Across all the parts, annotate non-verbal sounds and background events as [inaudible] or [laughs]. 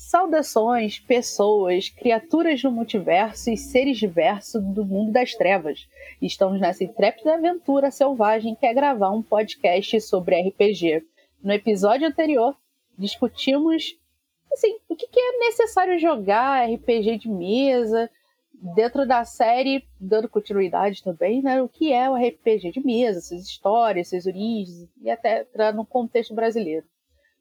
Saudações, pessoas, criaturas do multiverso e seres diversos do mundo das trevas. Estamos nessa intrépida aventura selvagem que é gravar um podcast sobre RPG. No episódio anterior, discutimos assim, o que é necessário jogar RPG de mesa, dentro da série, dando continuidade também, né? O que é o RPG de mesa, suas histórias, suas origens, e até no contexto brasileiro.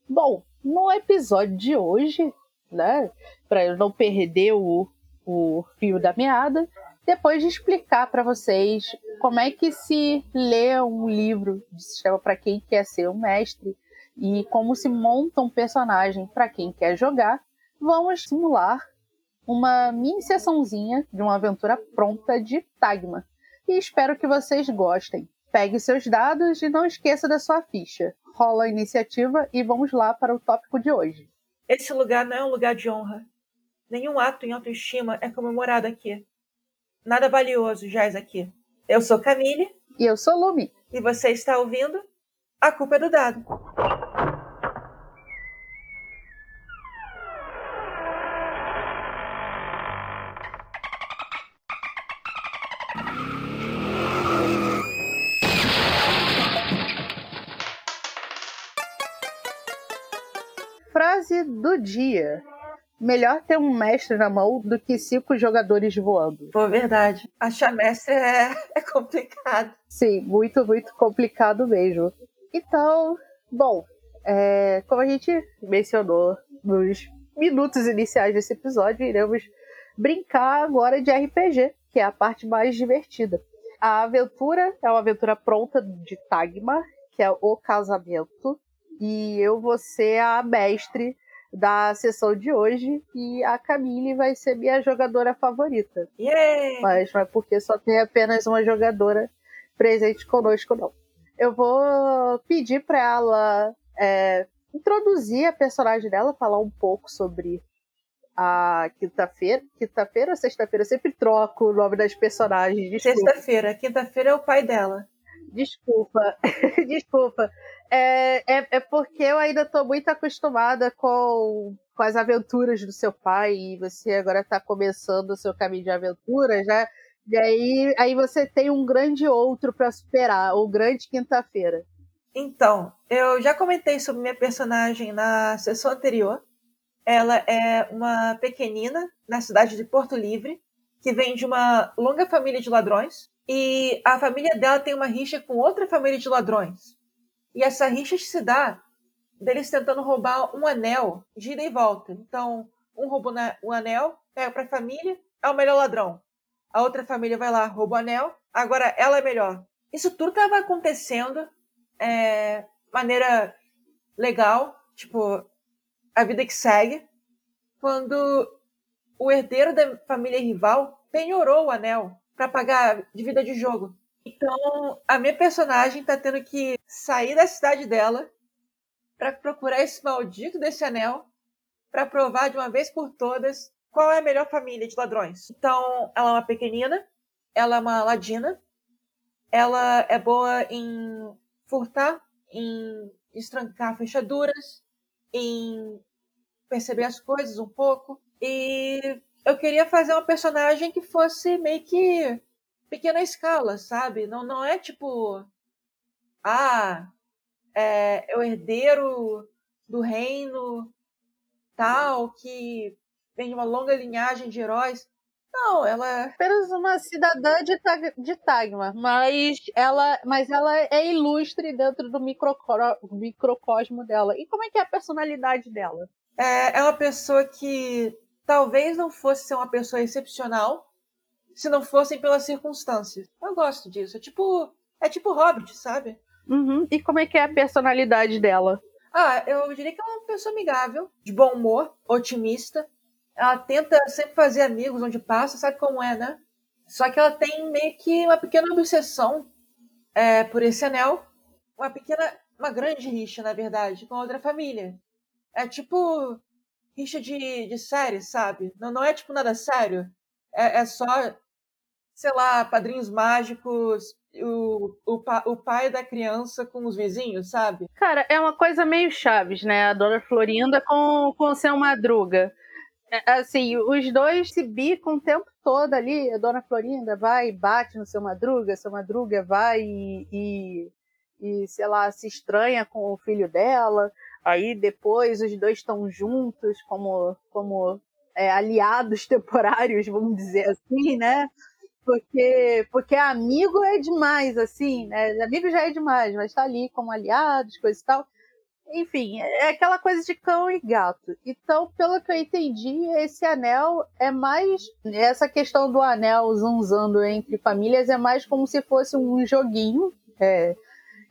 Bom, no episódio de hoje, né? Para eu não perder o, o fio da meada, depois de explicar para vocês como é que se lê um livro de sistema para quem quer ser um mestre e como se monta um personagem para quem quer jogar, vamos simular uma mini sessãozinha de uma aventura pronta de Tagma. E espero que vocês gostem. Pegue seus dados e não esqueça da sua ficha. Rola a iniciativa e vamos lá para o tópico de hoje. Esse lugar não é um lugar de honra. Nenhum ato em autoestima é comemorado aqui. Nada valioso jaz aqui. Eu sou Camille. E eu sou Lumi. E você está ouvindo A Culpa é do Dado. Do dia. Melhor ter um mestre na mão do que cinco jogadores voando. Pô, verdade. Achar mestre é, é complicado. Sim, muito, muito complicado mesmo. Então, bom, é, como a gente mencionou nos minutos iniciais desse episódio, iremos brincar agora de RPG, que é a parte mais divertida. A aventura é uma aventura pronta de Tagma, que é o casamento e eu vou ser a mestre da sessão de hoje e a Camille vai ser minha jogadora favorita. Yeah! Mas não é porque só tem apenas uma jogadora presente conosco, não. Eu vou pedir para ela é, introduzir a personagem dela, falar um pouco sobre a quinta-feira. Quinta-feira ou sexta-feira? Eu sempre troco o nome das personagens. Sexta-feira. Quinta-feira é o pai dela. Desculpa, [laughs] desculpa. É, é, é, porque eu ainda estou muito acostumada com, com as aventuras do seu pai e você agora está começando o seu caminho de aventura, já. E aí, aí você tem um grande outro para superar, o grande quinta-feira. Então, eu já comentei sobre minha personagem na sessão anterior. Ela é uma pequenina na cidade de Porto Livre, que vem de uma longa família de ladrões. E a família dela tem uma rixa com outra família de ladrões. E essa rixa se dá deles tentando roubar um anel de ida e volta. Então, um roubou o anel, pega para a família, é o melhor ladrão. A outra família vai lá, rouba o anel, agora ela é melhor. Isso tudo estava acontecendo é, maneira legal, tipo, a vida que segue, quando o herdeiro da família rival penhorou o anel para pagar dívida de jogo. Então, a minha personagem tá tendo que sair da cidade dela para procurar esse maldito desse anel para provar de uma vez por todas qual é a melhor família de ladrões. Então, ela é uma pequenina, ela é uma ladina, ela é boa em furtar, em estrancar fechaduras, em perceber as coisas um pouco e eu queria fazer uma personagem que fosse meio que pequena escala, sabe? Não, não é tipo. Ah, é, é o herdeiro do reino tal, que vem de uma longa linhagem de heróis. Não, ela é apenas uma cidadã de, Tag de Tagma, mas ela, mas ela é ilustre dentro do microcosmo dela. E como é que é a personalidade dela? É, é uma pessoa que talvez não fosse ser uma pessoa excepcional se não fossem pelas circunstâncias. Eu gosto disso. É tipo, é tipo Hobbit, sabe? Uhum. E como é que é a personalidade dela? Ah, eu diria que ela é uma pessoa amigável, de bom humor, otimista. Ela tenta sempre fazer amigos onde passa, sabe como é, né? Só que ela tem meio que uma pequena obsessão é, por esse anel. Uma pequena, uma grande rixa, na verdade, com outra família. É tipo rixa de, de série, sabe? Não, não é tipo nada sério. É, é só, sei lá, padrinhos mágicos o, o, o pai da criança com os vizinhos, sabe? Cara, é uma coisa meio Chaves, né? A Dona Florinda com, com o seu Madruga. É, assim, os dois se bicam o tempo todo ali. A Dona Florinda vai e bate no seu Madruga, seu Madruga vai e, e, e, sei lá, se estranha com o filho dela. Aí depois os dois estão juntos como, como é, aliados [laughs] temporários, vamos dizer assim, né? Porque, porque amigo é demais, assim, né? Amigo já é demais, mas tá ali como aliados, coisa e tal. Enfim, é aquela coisa de cão e gato. Então, pelo que eu entendi, esse anel é mais. Essa questão do anel zunzando entre famílias é mais como se fosse um joguinho é,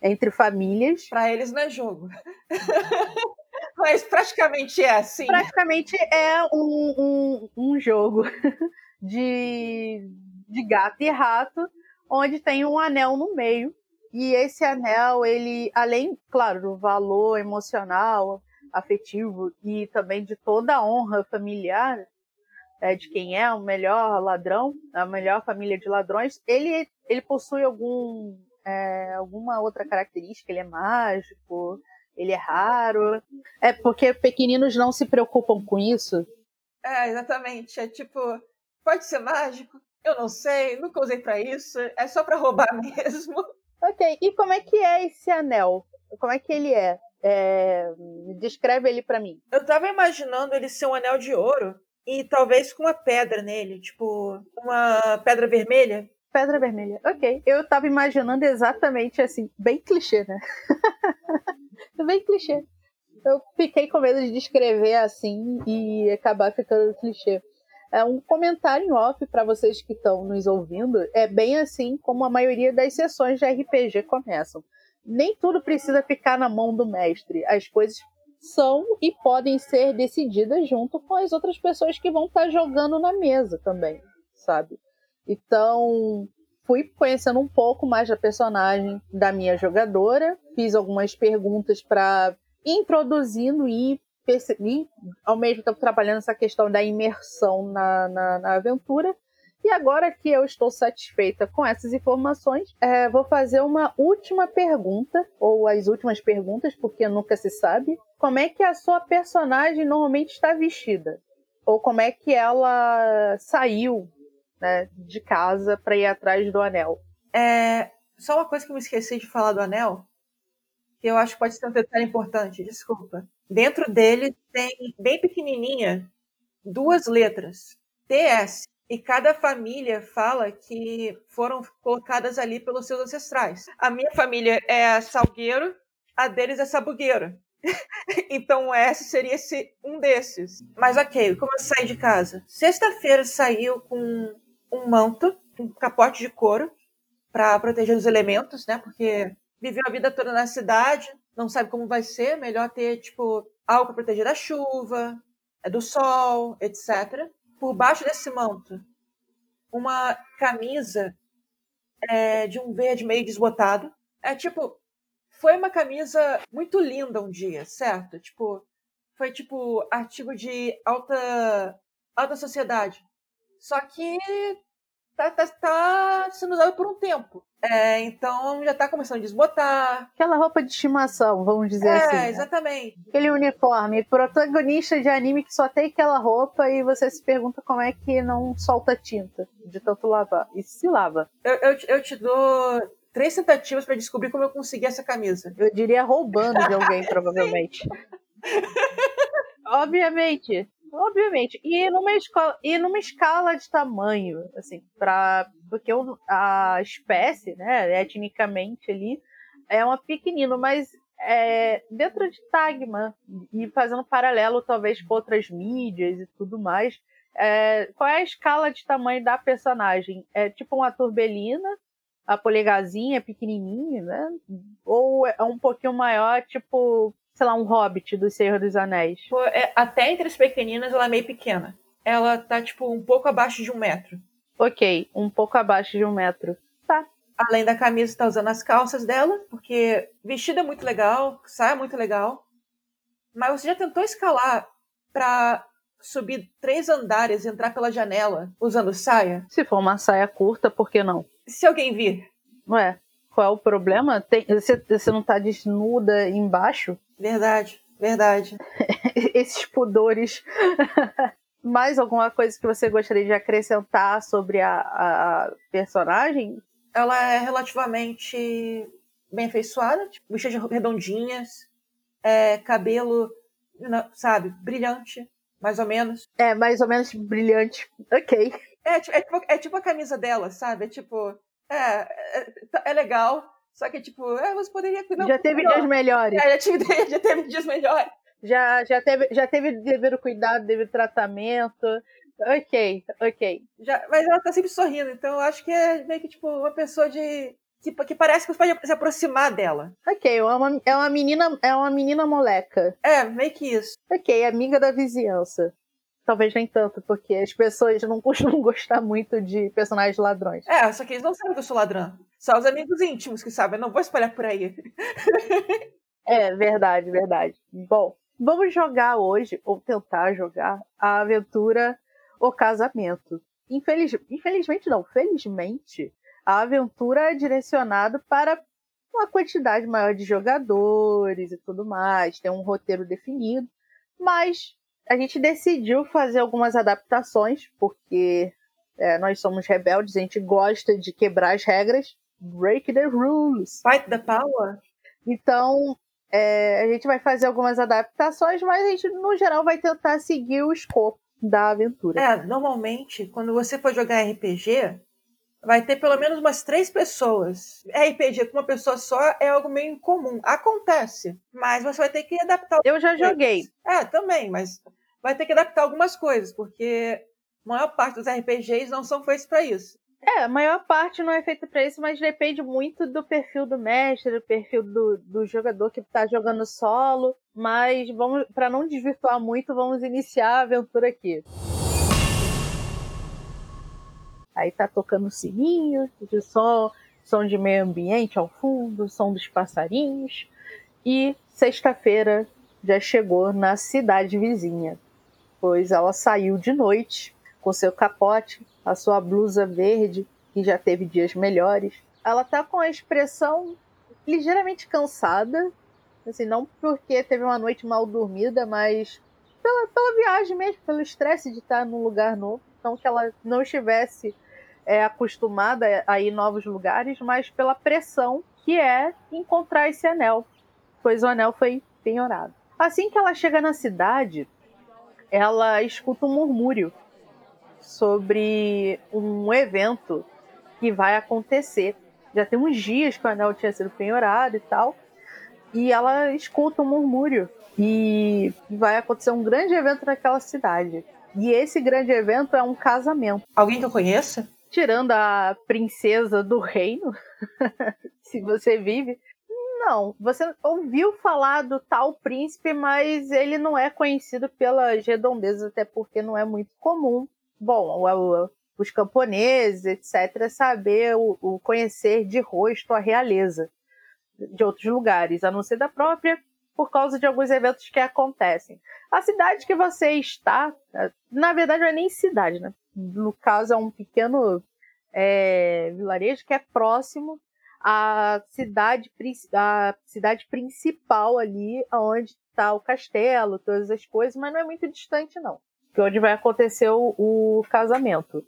entre famílias. Para eles não é jogo. [laughs] Mas praticamente é assim. Praticamente é um, um, um jogo [laughs] de, de gato e rato, onde tem um anel no meio. E esse anel, ele, além, claro, do valor emocional, afetivo e também de toda a honra familiar é, de quem é o melhor ladrão, a melhor família de ladrões, ele, ele possui algum, é, alguma outra característica, ele é mágico, ele é raro. É porque pequeninos não se preocupam com isso. É, exatamente. É tipo, pode ser mágico? Eu não sei, nunca usei para isso. É só para roubar [laughs] mesmo. Ok, e como é que é esse anel? Como é que ele é? é... Descreve ele para mim. Eu tava imaginando ele ser um anel de ouro e talvez com uma pedra nele, tipo uma pedra vermelha. Pedra vermelha, ok. Eu tava imaginando exatamente assim, bem clichê, né? [laughs] bem clichê. Eu fiquei com medo de descrever assim e acabar ficando clichê. É um comentário em off para vocês que estão nos ouvindo. É bem assim como a maioria das sessões de RPG começam. Nem tudo precisa ficar na mão do mestre. As coisas são e podem ser decididas junto com as outras pessoas que vão estar tá jogando na mesa também, sabe? Então, fui conhecendo um pouco mais da personagem da minha jogadora, fiz algumas perguntas para introduzindo e ao mesmo tempo trabalhando essa questão da imersão na, na, na aventura. E agora que eu estou satisfeita com essas informações, é, vou fazer uma última pergunta, ou as últimas perguntas, porque nunca se sabe. Como é que a sua personagem normalmente está vestida? Ou como é que ela saiu né, de casa para ir atrás do anel? É, só uma coisa que eu me esqueci de falar do anel, que eu acho que pode ser um detalhe importante, desculpa. Dentro dele tem, bem pequenininha, duas letras, TS. E cada família fala que foram colocadas ali pelos seus ancestrais. A minha família é Salgueiro, a deles é Sabugueiro. [laughs] então S seria esse, um desses. Mas ok, como eu saí de casa? Sexta-feira saiu com um manto, um capote de couro, para proteger os elementos, né? Porque viveu a vida toda na cidade, não sabe como vai ser, melhor ter, tipo, algo para proteger da chuva, é, do sol, etc. Por baixo desse manto, uma camisa é, de um verde meio desbotado. É tipo, foi uma camisa muito linda um dia, certo? Tipo, foi tipo artigo de alta alta sociedade. Só que tá, tá, tá sendo usado por um tempo. É, então já tá começando a desbotar. Aquela roupa de estimação, vamos dizer é, assim. É, exatamente. Aquele uniforme. Protagonista de anime que só tem aquela roupa e você se pergunta como é que não solta tinta de tanto lavar. E se lava. Eu, eu, eu te dou três tentativas para descobrir como eu consegui essa camisa. Eu diria roubando de alguém, [laughs] provavelmente. Obviamente. Obviamente. E numa, escola, e numa escala de tamanho, assim, para porque a espécie, né, etnicamente ali, é uma pequenino, mas é, dentro de Tagma, e fazendo paralelo talvez com outras mídias e tudo mais, é, qual é a escala de tamanho da personagem? É tipo uma turbelina, a polegazinha pequenininha, né? Ou é um pouquinho maior, tipo sei lá, um hobbit do Senhor dos Anéis. É, até entre as pequeninas ela é meio pequena. Ela tá, tipo, um pouco abaixo de um metro. Ok, um pouco abaixo de um metro. Tá. Além da camisa, tá usando as calças dela, porque vestido é muito legal, saia é muito legal. Mas você já tentou escalar pra subir três andares e entrar pela janela usando saia? Se for uma saia curta, por que não? Se alguém vir. Ué, qual é o problema? Tem, você, você não tá desnuda embaixo? Verdade, verdade. [laughs] Esses pudores. [laughs] Mais alguma coisa que você gostaria de acrescentar sobre a, a personagem? Ela é relativamente bem afeiçoada, tipo, de redondinhas, é, cabelo, sabe, brilhante, mais ou menos. É, mais ou menos brilhante. Ok. É, é, tipo, é tipo a camisa dela, sabe? É tipo, é, é, é legal, só que, tipo, é, você poderia cuidar Já teve melhor. dias melhores. É, já, tive, [laughs] já teve dias melhores. Já, já, teve, já teve devido cuidado, devido tratamento. Ok, ok. Já, mas ela tá sempre sorrindo, então eu acho que é meio que, tipo, uma pessoa de que, que parece que você pode se aproximar dela. Ok, é uma, é uma menina, é uma menina moleca. É, meio que isso. Ok, amiga da vizinhança. Talvez nem tanto, porque as pessoas não [laughs] costumam gostar muito de personagens ladrões. É, só que eles não sabem que eu sou ladrão. Só os amigos íntimos que sabem, eu não vou espalhar por aí. [laughs] é, verdade, verdade. Bom, vamos jogar hoje, ou tentar jogar, a aventura O Casamento. Infeliz... Infelizmente não, felizmente, a aventura é direcionada para uma quantidade maior de jogadores e tudo mais, tem um roteiro definido, mas a gente decidiu fazer algumas adaptações, porque é, nós somos rebeldes, a gente gosta de quebrar as regras. Break the rules. Fight the power. Então, é, a gente vai fazer algumas adaptações, mas a gente, no geral, vai tentar seguir o escopo da aventura. É, normalmente, quando você for jogar RPG, vai ter pelo menos umas três pessoas. RPG com uma pessoa só é algo meio incomum. Acontece, mas você vai ter que adaptar. Eu já joguei. É, também, mas vai ter que adaptar algumas coisas, porque a maior parte dos RPGs não são feitos para isso. É, a maior parte não é feita para isso, mas depende muito do perfil do mestre, do perfil do, do jogador que está jogando solo. Mas vamos, para não desvirtuar muito, vamos iniciar a aventura aqui. Aí tá tocando sininho, de som, som de meio ambiente ao fundo, som dos passarinhos. E sexta-feira já chegou na cidade vizinha, ela saiu de noite com seu capote, a sua blusa verde, que já teve dias melhores. Ela tá com a expressão ligeiramente cansada, assim, não porque teve uma noite mal dormida, mas pela, pela viagem mesmo, pelo estresse de estar num lugar novo. Então, que ela não estivesse é acostumada a ir em novos lugares, mas pela pressão que é encontrar esse anel, pois o anel foi penhorado. Assim que ela chega na cidade, ela escuta um murmúrio sobre um evento que vai acontecer. Já tem uns dias que o anel tinha sido penhorado e tal, e ela escuta um murmúrio e vai acontecer um grande evento naquela cidade. E esse grande evento é um casamento. Alguém que eu conheça? tirando a princesa do reino, [laughs] se você vive, não. Você ouviu falar do tal príncipe, mas ele não é conhecido pelas redondezas, até porque não é muito comum. Bom, os camponeses, etc., saber o, o conhecer de rosto a realeza de outros lugares, a não ser da própria, por causa de alguns eventos que acontecem. A cidade que você está, na verdade não é nem cidade, né? no caso é um pequeno é, vilarejo que é próximo à cidade, à cidade principal ali, onde está o castelo, todas as coisas, mas não é muito distante não, que é onde vai acontecer o, o casamento.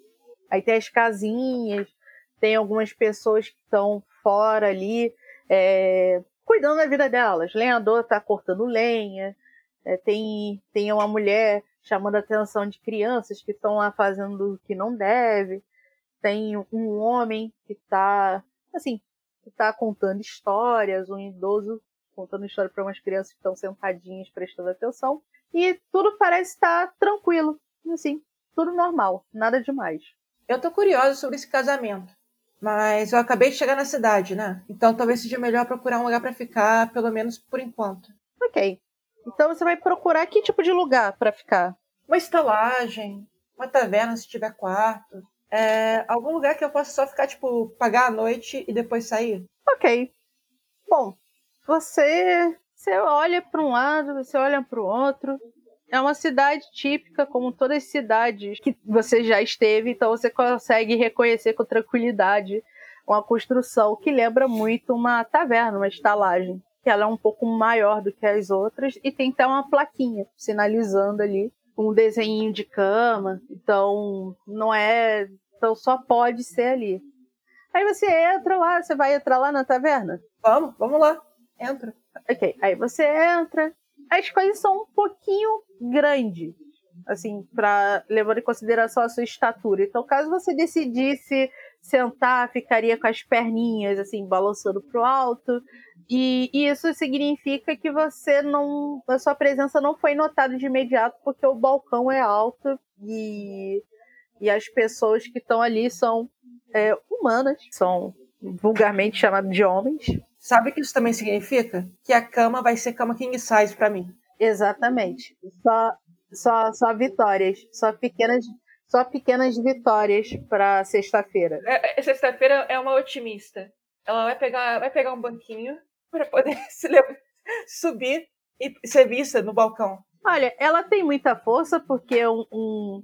Aí tem as casinhas, tem algumas pessoas que estão fora ali, é, cuidando da vida delas. Lenhador está cortando lenha, é, tem, tem uma mulher chamando a atenção de crianças que estão lá fazendo o que não deve. Tem um homem que está, assim, que tá contando histórias, um idoso contando história para umas crianças que estão sentadinhas prestando atenção. E tudo parece estar tranquilo, assim, tudo normal, nada demais. Eu tô curiosa sobre esse casamento, mas eu acabei de chegar na cidade, né? Então talvez seja melhor procurar um lugar para ficar, pelo menos por enquanto. Ok. Então você vai procurar que tipo de lugar para ficar? Uma estalagem, uma taverna se tiver quarto. É, algum lugar que eu possa só ficar, tipo, pagar a noite e depois sair. Ok. Bom, você, você olha para um lado, você olha para o outro. É uma cidade típica, como todas as cidades que você já esteve, então você consegue reconhecer com tranquilidade uma construção que lembra muito uma taverna, uma estalagem. Que ela é um pouco maior do que as outras e tem até uma plaquinha sinalizando ali um desenho de cama. Então, não é. Então, só pode ser ali. Aí você entra lá, você vai entrar lá na taverna? Vamos, vamos lá. Entra. Ok. Aí você entra. As coisas são um pouquinho grandes, assim, para levando em consideração a sua estatura. Então, caso você decidisse sentar, ficaria com as perninhas assim balançando pro alto. E, e isso significa que você não, a sua presença não foi notada de imediato porque o balcão é alto e, e as pessoas que estão ali são é, humanas, são vulgarmente chamadas de homens. Sabe o que isso também significa? Que a cama vai ser cama king size para mim. Exatamente. Só, só, só vitórias, só pequenas só pequenas vitórias para sexta-feira. É, é, sexta-feira é uma otimista. Ela vai pegar, vai pegar um banquinho para poder [laughs] se subir e ser vista no balcão. Olha, ela tem muita força porque um, um...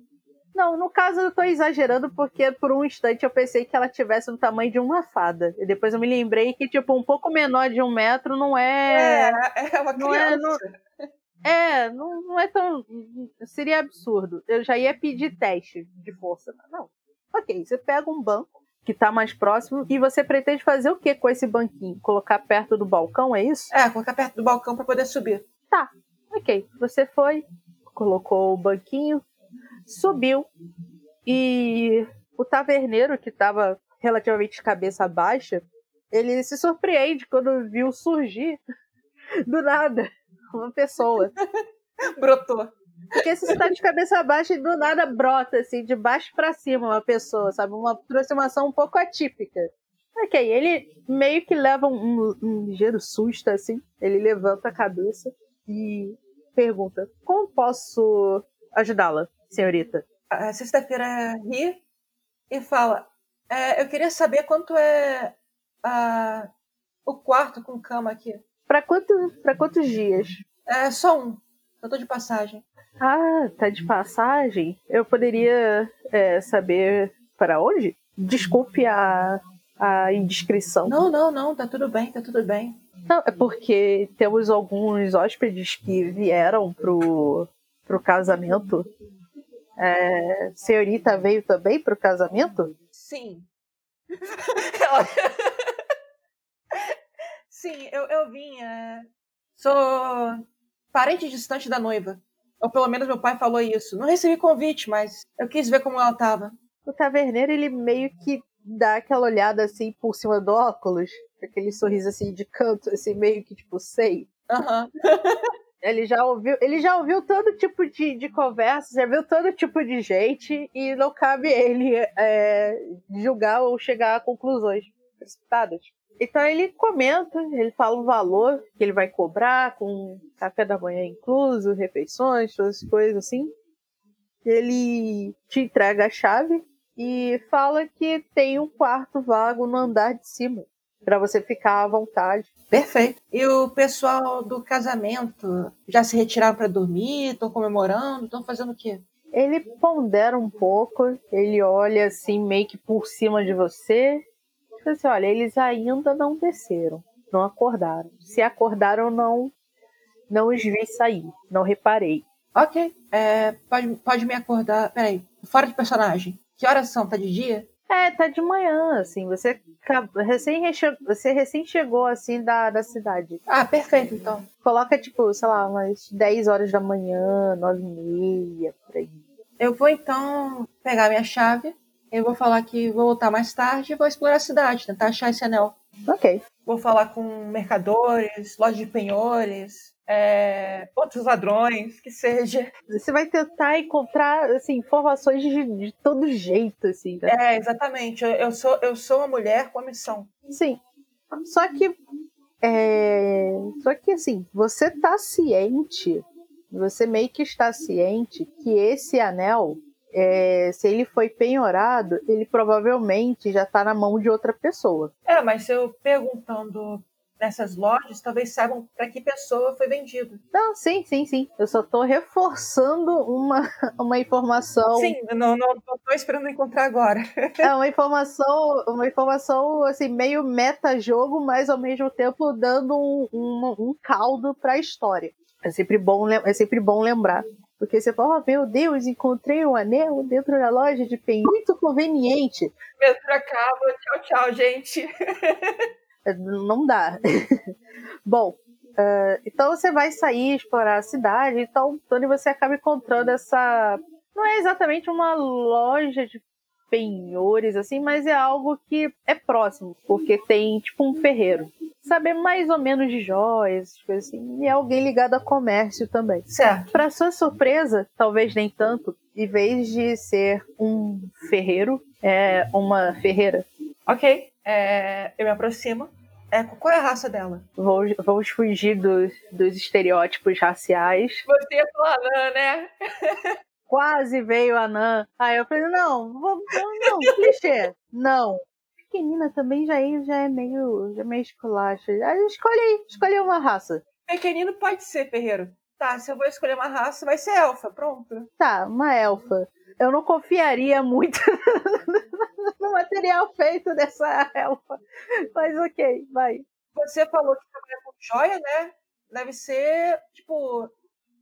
Não, no caso eu tô exagerando porque por um instante eu pensei que ela tivesse o tamanho de uma fada. E depois eu me lembrei que, tipo, um pouco menor de um metro não é. É, é uma criança. Não é, não... É, não, não é tão. Seria absurdo. Eu já ia pedir teste de força. Não. Ok, você pega um banco que está mais próximo e você pretende fazer o que com esse banquinho? Colocar perto do balcão, é isso? É, colocar perto do balcão para poder subir. Tá, ok. Você foi, colocou o banquinho, subiu e o taverneiro que estava relativamente cabeça baixa, ele se surpreende quando viu surgir do nada uma pessoa. [laughs] Brotou. Porque se você tá de cabeça baixa e do nada brota, assim, de baixo para cima uma pessoa, sabe? Uma aproximação um pouco atípica. Ok, ele meio que leva um, um ligeiro susto, assim. Ele levanta a cabeça e pergunta: Como posso ajudá-la, senhorita? A sexta-feira ri e fala: é, Eu queria saber quanto é a, o quarto com cama aqui. Para quanto, pra quantos dias? É só um. Eu tô de passagem. Ah, tá de passagem? Eu poderia é, saber para onde? Desculpe a, a indiscrição. Não, não, não, tá tudo bem, tá tudo bem. Não, é porque temos alguns hóspedes que vieram pro, pro casamento. É, senhorita veio também pro casamento? Sim. [laughs] Sim, eu, eu vim. É... Sou parente distante da noiva. Ou pelo menos meu pai falou isso. Não recebi convite, mas eu quis ver como ela tava. O taverneiro, ele meio que dá aquela olhada assim por cima do óculos. Aquele sorriso assim de canto, assim, meio que tipo, sei. Uhum. [laughs] ele já ouviu, ele já ouviu todo tipo de, de conversa, já viu todo tipo de gente, e não cabe ele é, julgar ou chegar a conclusões precipitadas. Então ele comenta, ele fala o valor que ele vai cobrar, com café da manhã incluso, refeições, todas as coisas assim. Ele te entrega a chave e fala que tem um quarto vago no andar de cima, para você ficar à vontade. Perfeito. E o pessoal do casamento já se retiraram para dormir, estão comemorando, estão fazendo o quê? Ele pondera um pouco, ele olha assim meio que por cima de você assim, olha, eles ainda não desceram, não acordaram. Se acordaram, não não os vi sair, não reparei. Ok, é, pode, pode me acordar. Peraí, fora de personagem. Que horas são? Tá de dia? É, tá de manhã, assim. Você recém, você recém chegou, assim, da, da cidade. Ah, perfeito, então. Coloca, tipo, sei lá, umas 10 horas da manhã, 9 e meia, por aí. Eu vou, então, pegar minha chave eu vou falar que vou voltar mais tarde e vou explorar a cidade, tentar achar esse anel. Ok. Vou falar com mercadores, lojas de penhores, é, outros ladrões, que seja. Você vai tentar encontrar assim, informações de, de todo jeito, assim. Né? É, exatamente. Eu, eu, sou, eu sou uma mulher com a missão. Sim. Só que. É... Só que assim, você tá ciente, você meio que está ciente que esse anel é, se ele foi penhorado, ele provavelmente já está na mão de outra pessoa. É, mas eu perguntando nessas lojas, talvez saibam para que pessoa foi vendido. Não, sim, sim, sim. Eu só estou reforçando uma, [laughs] uma informação. Sim, não, tô esperando encontrar agora. [laughs] É uma informação, uma informação assim, meio meta-jogo, mas ao mesmo tempo dando um, um, um caldo para a história. É sempre, bom, é sempre bom lembrar. Porque você fala, oh, meu Deus, encontrei um anel dentro da loja de pen. Muito conveniente. Metro acaba. Tchau, tchau, gente. [laughs] Não dá. [laughs] Bom, uh, então você vai sair, explorar a cidade. Então, onde você acaba encontrando essa não é exatamente uma loja de penhores, assim, mas é algo que é próximo, porque tem tipo um ferreiro. Saber mais ou menos de joias, coisas assim, e é alguém ligado a comércio também. Certo. Para sua surpresa, talvez nem tanto, em vez de ser um ferreiro, é uma ferreira. Ok, é, eu me aproximo. É, qual é a raça dela? Vamos, vamos fugir dos, dos estereótipos raciais. Você é Planã, né? [laughs] quase veio a Nan. Aí eu falei, não, não, não, clichê. Não. Pequenina também já é, já é meio, já é meio esculacha. Aí escolhi, escolhi uma raça. Pequenino pode ser, Ferreiro. Tá, se eu vou escolher uma raça, vai ser elfa, pronto. Tá, uma elfa. Eu não confiaria muito [laughs] no material feito dessa elfa. Mas ok, vai. Você falou que trabalha com joia, né? Deve ser, tipo,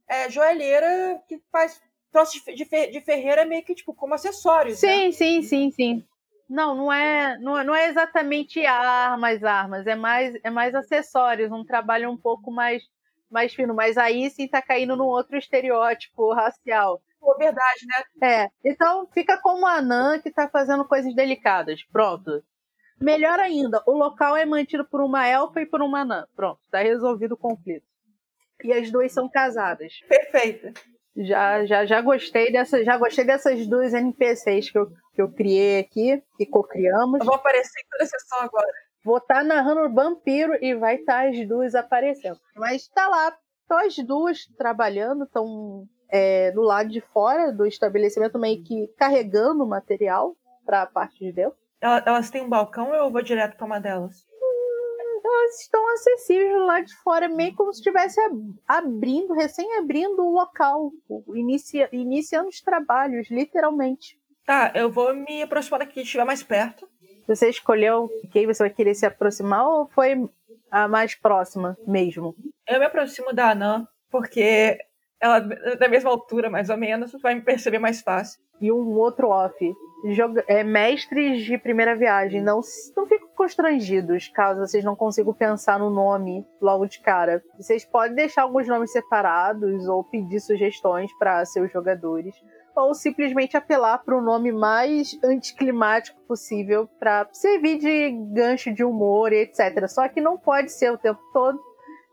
é, joalheira que faz troço de, ferreira é meio que tipo como acessórios. Sim, né? sim, sim, sim. Não, não é, não, é, não é exatamente armas, armas, é mais, é mais acessórios, um trabalho um pouco mais, mais fino, mas aí sim tá caindo num outro estereótipo racial. Pô, verdade, né? É, então fica como a Anã que tá fazendo coisas delicadas, pronto. Melhor ainda, o local é mantido por uma elfa e por uma anã. Pronto, tá resolvido o conflito. E as duas são casadas. Perfeito. Já, já, já gostei dessa, já gostei dessas duas NPCs que eu, que eu criei aqui, que co-criamos. Eu vou aparecer em toda a sessão agora. Vou estar tá narrando vampiro e vai estar tá as duas aparecendo. Mas tá lá, estão as duas trabalhando, estão é, do lado de fora do estabelecimento, meio que carregando material para a parte de dentro. Elas têm um balcão ou eu vou direto para uma delas? Elas estão acessíveis lá de fora, meio como se estivesse abrindo, recém-abrindo o local, inicia, iniciando os trabalhos, literalmente. Tá, eu vou me aproximar daqui, estiver mais perto. Você escolheu quem você vai querer se aproximar ou foi a mais próxima mesmo? Eu me aproximo da Anã, porque ela é da mesma altura, mais ou menos, vai me perceber mais fácil. E um outro off joga, é, mestres de primeira viagem, não, não fiquem constrangidos caso vocês não consigam pensar no nome logo de cara. Vocês podem deixar alguns nomes separados ou pedir sugestões para seus jogadores. Ou simplesmente apelar para o nome mais anticlimático possível para servir de gancho de humor, etc. Só que não pode ser o tempo todo,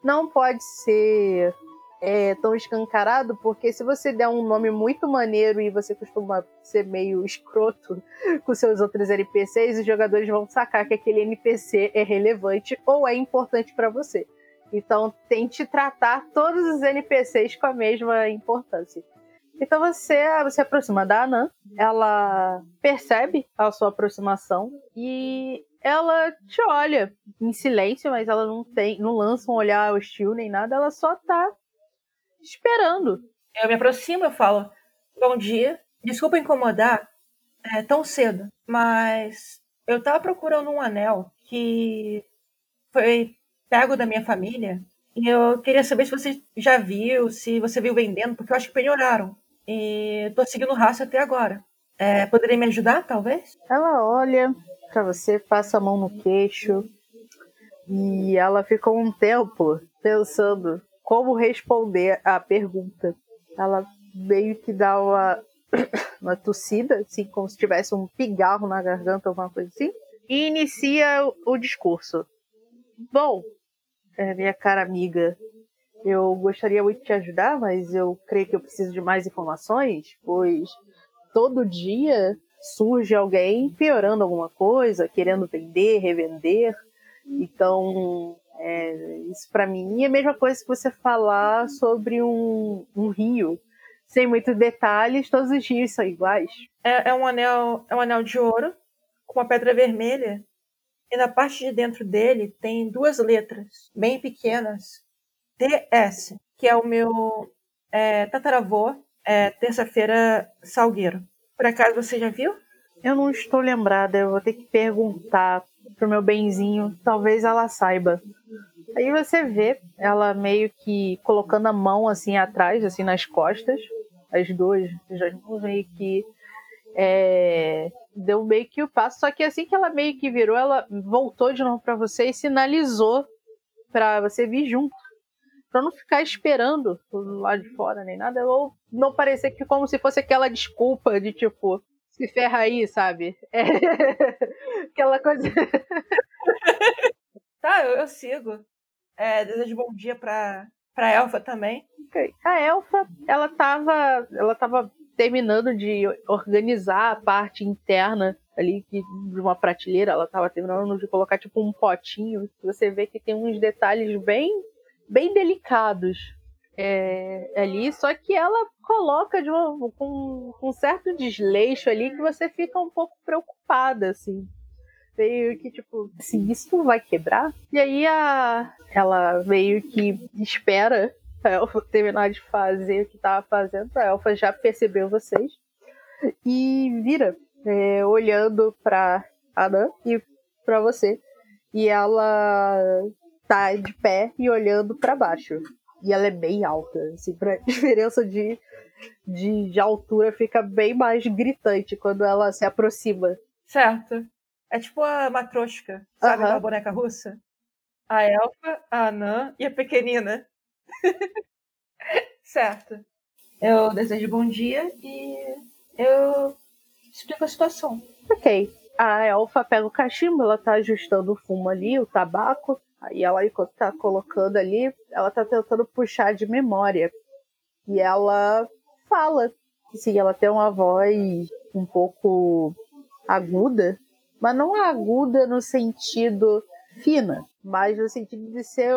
não pode ser é, tão escancarado, porque se você der um nome muito maneiro e você costuma ser meio escroto [laughs] com seus outros NPCs, os jogadores vão sacar que aquele NPC é relevante ou é importante para você. Então tente tratar todos os NPCs com a mesma importância. Então você se aproxima da Anan, ela percebe a sua aproximação e ela te olha em silêncio, mas ela não tem, não lança um olhar hostil nem nada, ela só tá esperando. Eu me aproximo, eu falo: Bom dia, desculpa incomodar é, tão cedo, mas eu tava procurando um anel que foi pego da minha família e eu queria saber se você já viu, se você viu vendendo, porque eu acho que penhoraram. E tô seguindo o rastro até agora. É, poderia me ajudar, talvez? Ela olha para você, passa a mão no queixo e ela ficou um tempo pensando como responder à pergunta. Ela meio que dá uma, [coughs] uma tossida, assim, como se tivesse um pigarro na garganta, alguma coisa assim, e inicia o, o discurso. Bom, é, minha cara amiga, eu gostaria muito de te ajudar, mas eu creio que eu preciso de mais informações, pois todo dia surge alguém piorando alguma coisa, querendo vender, revender. Então, é, isso para mim é a mesma coisa que você falar sobre um, um rio. Sem muitos detalhes, todos os rios são iguais. É, é, um anel, é um anel de ouro com uma pedra vermelha. E na parte de dentro dele tem duas letras bem pequenas. DS, que é o meu é, tataravô, é, terça-feira, Salgueiro. Por acaso você já viu? Eu não estou lembrada, eu vou ter que perguntar pro meu benzinho, talvez ela saiba. Aí você vê ela meio que colocando a mão assim atrás, assim nas costas, as duas, já meio que é, deu meio que o passo, só que assim que ela meio que virou, ela voltou de novo para você e sinalizou para você vir junto. Pra não ficar esperando lá de fora nem nada, ou não parecer que como se fosse aquela desculpa de tipo, se ferra aí, sabe? [laughs] É... aquela coisa. tá, eu, eu sigo. É, desejo bom dia pra, pra Elfa também. A Elfa, ela tava. Ela tava terminando de organizar a parte interna ali de uma prateleira, ela estava terminando de colocar tipo um potinho. Você vê que tem uns detalhes bem, bem delicados é, ali, só que ela coloca de uma, com, com um certo desleixo ali que você fica um pouco preocupada, assim. Meio que, tipo, assim, isso vai quebrar? E aí a, ela meio que espera a Elfa terminar de fazer o que estava fazendo, a Elfa já percebeu vocês e vira, é, olhando para Anã e para você. E ela tá de pé e olhando para baixo. E ela é bem alta, assim, pra [laughs] diferença de, de, de altura fica bem mais gritante quando ela se aproxima. Certo. É tipo a matroshka, sabe, uhum. a boneca russa? A elfa, a anã e a pequenina. [laughs] certo. Eu desejo bom dia e eu explico a situação. Ok. A elfa pega o cachimbo, ela tá ajustando o fumo ali, o tabaco. Aí ela, enquanto tá colocando ali, ela tá tentando puxar de memória. E ela fala. Sim, ela tem uma voz um pouco aguda, mas não aguda no sentido fina, mas no sentido de ser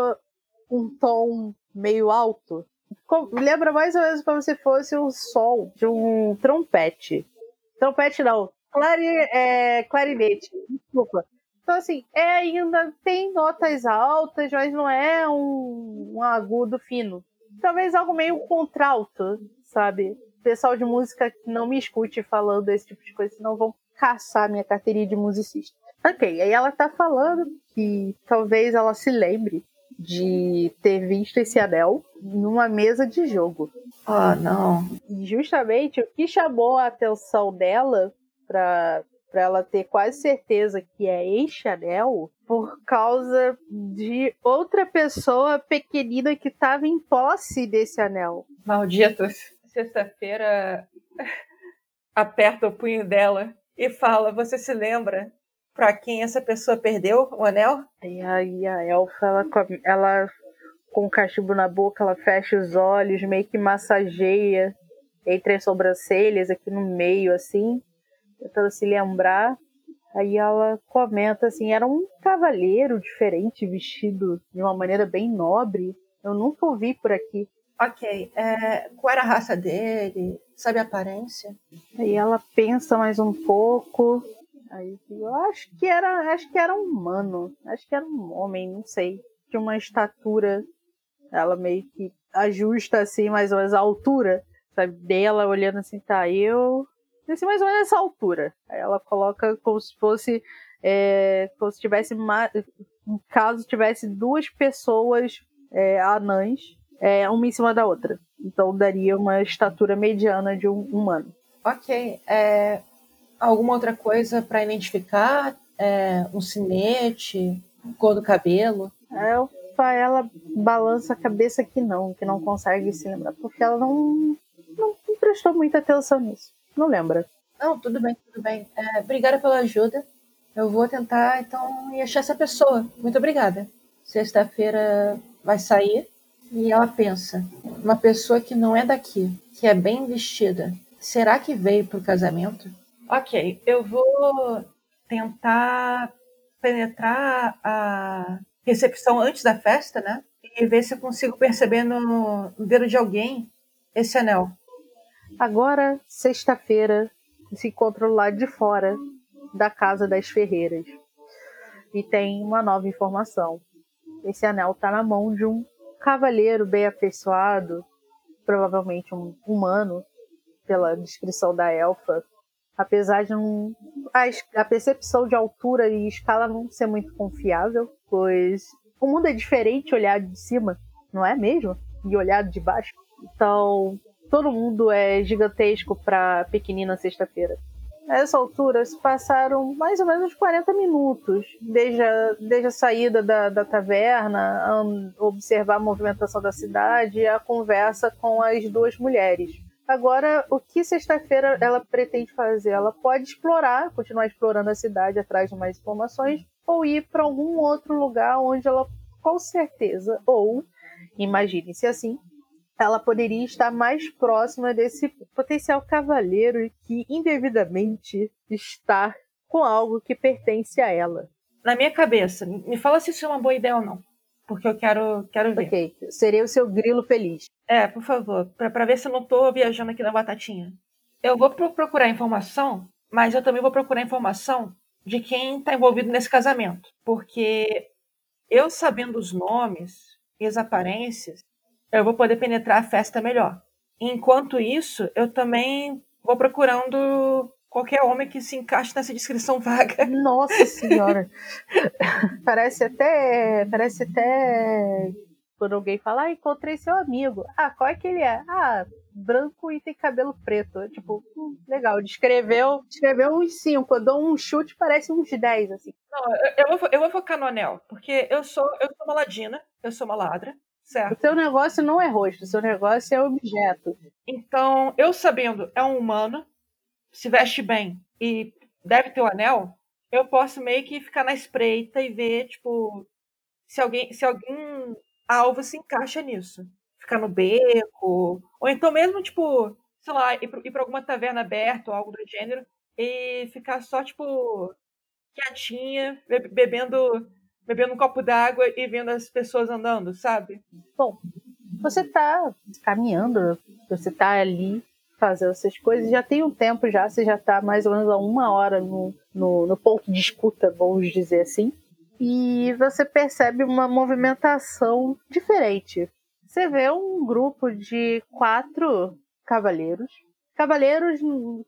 um tom meio alto. Lembra mais ou menos como se fosse o sol de um trompete. Trompete não, clari, é, clarinete, desculpa. Então, assim, é ainda tem notas altas, mas não é um, um agudo fino. Talvez algo meio contralto, sabe? Pessoal de música que não me escute falando esse tipo de coisa, senão vão caçar minha carteirinha de musicista. Ok, aí ela tá falando que talvez ela se lembre de ter visto esse anel numa mesa de jogo. Ah, oh, não. E justamente o que chamou a atenção dela para para ela ter quase certeza que é este anel por causa de outra pessoa pequenina que estava em posse desse anel. Malditos. Sexta-feira [laughs] aperta o punho dela e fala: Você se lembra para quem essa pessoa perdeu o anel? E aí a elfa, ela, ela com o cachimbo na boca, ela fecha os olhos, meio que massageia entre as sobrancelhas, aqui no meio, assim, tentando se lembrar. Aí ela comenta assim: era um cavaleiro diferente, vestido de uma maneira bem nobre. Eu nunca ouvi por aqui. Ok. É, qual era a raça dele? Sabe a aparência? Aí ela pensa mais um pouco. Aí eu acho que era, acho que era um humano, acho que era um homem, não sei. Tinha uma estatura, ela meio que ajusta assim mais ou menos a altura, sabe, dela olhando assim, tá, eu assim, mais ou menos essa altura. Aí ela coloca como se fosse é, como se tivesse um caso tivesse duas pessoas é, anãs, é, uma em cima da outra. Então daria uma estatura mediana de um humano. Ok. É, alguma outra coisa para identificar? É, um sinete, cor do cabelo? É, ela balança a cabeça que não, que não consegue se lembrar, porque ela não, não prestou muita atenção nisso. Não lembra. Não, tudo bem, tudo bem. É, obrigada pela ajuda. Eu vou tentar, então, achar essa pessoa. Muito obrigada. Sexta-feira vai sair e ela pensa: uma pessoa que não é daqui, que é bem vestida, será que veio para o casamento? Ok, eu vou tentar penetrar a recepção antes da festa, né? E ver se eu consigo perceber no, no dedo de alguém esse anel. Agora, sexta-feira, se encontra lá de fora da casa das ferreiras. E tem uma nova informação. Esse anel está na mão de um cavaleiro bem afeiçoado, provavelmente um humano, pela descrição da elfa, Apesar de não, a, a percepção de altura e escala não ser muito confiável, pois o mundo é diferente olhado de cima, não é mesmo? E olhado de baixo. Então, todo mundo é gigantesco para pequenina sexta-feira. A essa altura se passaram mais ou menos 40 minutos, desde a, desde a saída da, da taverna, observar a movimentação da cidade e a conversa com as duas mulheres. Agora, o que sexta-feira ela pretende fazer? Ela pode explorar, continuar explorando a cidade atrás de mais informações, ou ir para algum outro lugar onde ela, com certeza, ou, imagine-se assim, ela poderia estar mais próxima desse potencial cavaleiro que indevidamente está com algo que pertence a ela. Na minha cabeça, me fala se isso é uma boa ideia ou não. Porque eu quero, quero ver. Ok, seria o seu grilo feliz. É, por favor, para ver se eu não tô viajando aqui na batatinha. Eu vou procurar informação, mas eu também vou procurar informação de quem está envolvido nesse casamento. Porque eu sabendo os nomes e as aparências, eu vou poder penetrar a festa melhor. Enquanto isso, eu também vou procurando qualquer homem que se encaixe nessa descrição vaga. Nossa senhora. [laughs] parece até. Parece até. Quando alguém fala, ah, encontrei seu amigo. Ah, qual é que ele é? Ah, branco e tem cabelo preto. Tipo, hum, legal. Descreveu, descreveu uns 5. Quando dou um chute, parece uns 10, assim. Não, eu, eu, vou, eu vou focar no anel. Porque eu sou, eu sou uma ladina, eu sou uma ladra. Certo. O seu negócio não é rosto, o seu negócio é objeto. Então, eu sabendo, é um humano, se veste bem e deve ter o anel, eu posso meio que ficar na espreita e ver, tipo, se alguém, se algum alvo se encaixa nisso. Ficar no beco, ou então mesmo, tipo, sei lá, ir pra alguma taverna aberta ou algo do gênero e ficar só, tipo, quietinha, bebendo bebendo um copo d'água e vendo as pessoas andando, sabe? Bom, você tá caminhando, você tá ali fazendo essas coisas, já tem um tempo já, você já tá mais ou menos a uma hora no, no, no ponto de escuta, vamos dizer assim, e você percebe uma movimentação diferente. Você vê um grupo de quatro cavaleiros. Cavaleiros,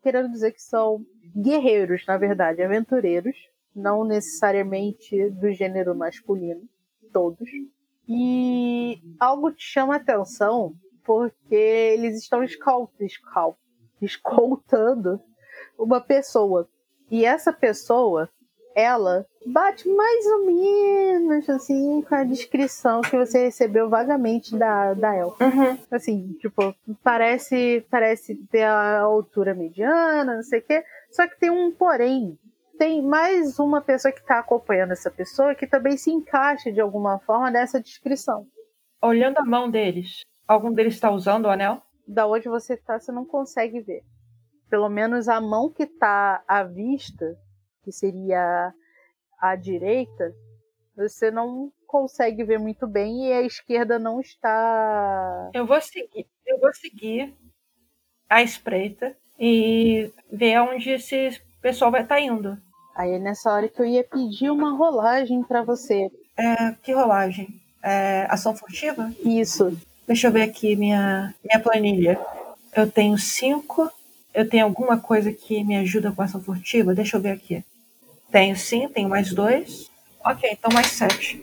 querendo dizer que são guerreiros, na verdade, aventureiros não necessariamente do gênero masculino, todos. E algo te chama atenção porque eles estão escoltando uma pessoa. E essa pessoa, ela bate mais ou menos assim com a descrição que você recebeu vagamente da, da El. Uhum. Assim, tipo, parece, parece ter a altura mediana, não sei o quê. Só que tem um porém tem mais uma pessoa que está acompanhando essa pessoa que também se encaixa de alguma forma nessa descrição. Olhando a mão deles, algum deles está usando o anel? Da onde você está, você não consegue ver. Pelo menos a mão que está à vista, que seria a direita, você não consegue ver muito bem e a esquerda não está. Eu vou seguir, eu vou seguir a espreita e ver onde esse pessoal vai estar tá indo. Aí é nessa hora que eu ia pedir uma rolagem para você. É, que rolagem? É, ação furtiva? Isso. Deixa eu ver aqui minha, minha planilha. Eu tenho cinco. Eu tenho alguma coisa que me ajuda com ação furtiva? Deixa eu ver aqui. Tenho sim, tenho mais dois. Ok, então mais sete.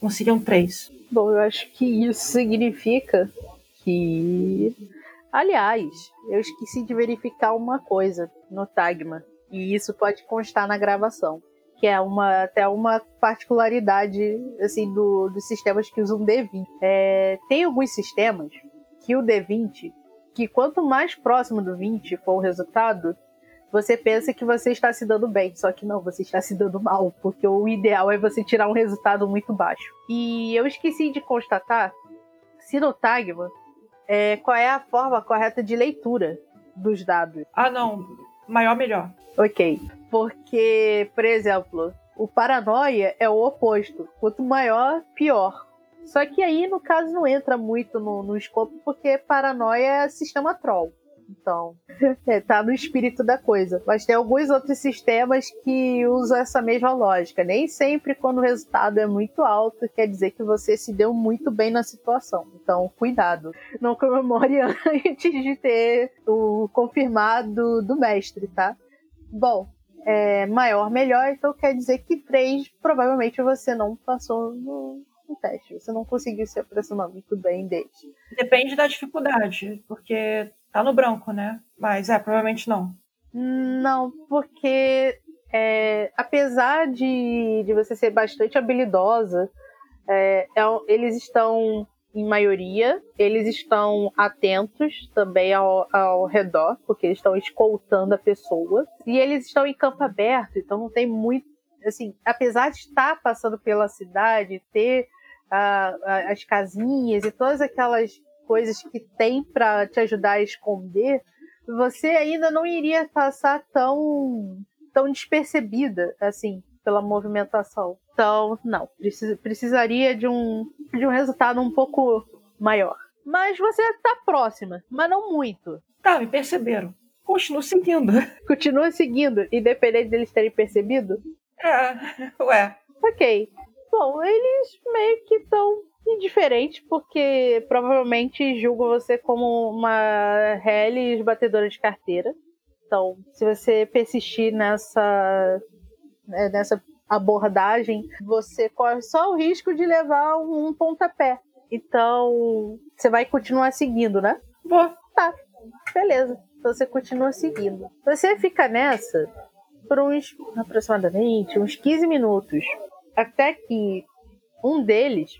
Conseguiam três. Bom, eu acho que isso significa que. Aliás, eu esqueci de verificar uma coisa no Tagma. E isso pode constar na gravação. Que é uma, até uma particularidade assim, do, dos sistemas que usam D20. É, tem alguns sistemas que o D20, que quanto mais próximo do 20 for o resultado, você pensa que você está se dando bem, só que não, você está se dando mal, porque o ideal é você tirar um resultado muito baixo. E eu esqueci de constatar se no Tagma é, qual é a forma correta de leitura dos dados. Ah, não maior, melhor. Ok. Porque, por exemplo, o paranoia é o oposto. Quanto maior, pior. Só que aí, no caso, não entra muito no, no escopo, porque paranoia é sistema troll. Então, é, tá no espírito da coisa. Mas tem alguns outros sistemas que usam essa mesma lógica. Nem sempre, quando o resultado é muito alto, quer dizer que você se deu muito bem na situação. Então, cuidado. Não comemore [laughs] antes de ter o confirmado do mestre, tá? Bom, é, maior, melhor, então quer dizer que três provavelmente você não passou no, teste. Você não conseguiu se aproximar muito bem deles. Depende da dificuldade, porque tá no branco, né? Mas é, provavelmente não. Não, porque é, apesar de, de você ser bastante habilidosa, é, é, eles estão em maioria, eles estão atentos também ao, ao redor, porque eles estão escoltando a pessoa. E eles estão em campo aberto, então não tem muito. Assim, apesar de estar passando pela cidade, ter as casinhas e todas aquelas coisas que tem para te ajudar a esconder, você ainda não iria passar tão, tão despercebida assim pela movimentação. Então, não, precisa, precisaria de um, de um resultado um pouco maior. Mas você está próxima, mas não muito. Tá, me perceberam. Continuo seguindo. [laughs] Continua seguindo, independente deles terem percebido? É, ué. Ok. Bom, eles meio que estão indiferentes, porque provavelmente julgam você como uma Hellis batedora de carteira. Então, se você persistir nessa, né, nessa abordagem, você corre só o risco de levar um pontapé. Então, você vai continuar seguindo, né? Vou. Tá, beleza. Então você continua seguindo. Você fica nessa por uns aproximadamente uns 15 minutos. Até que um deles,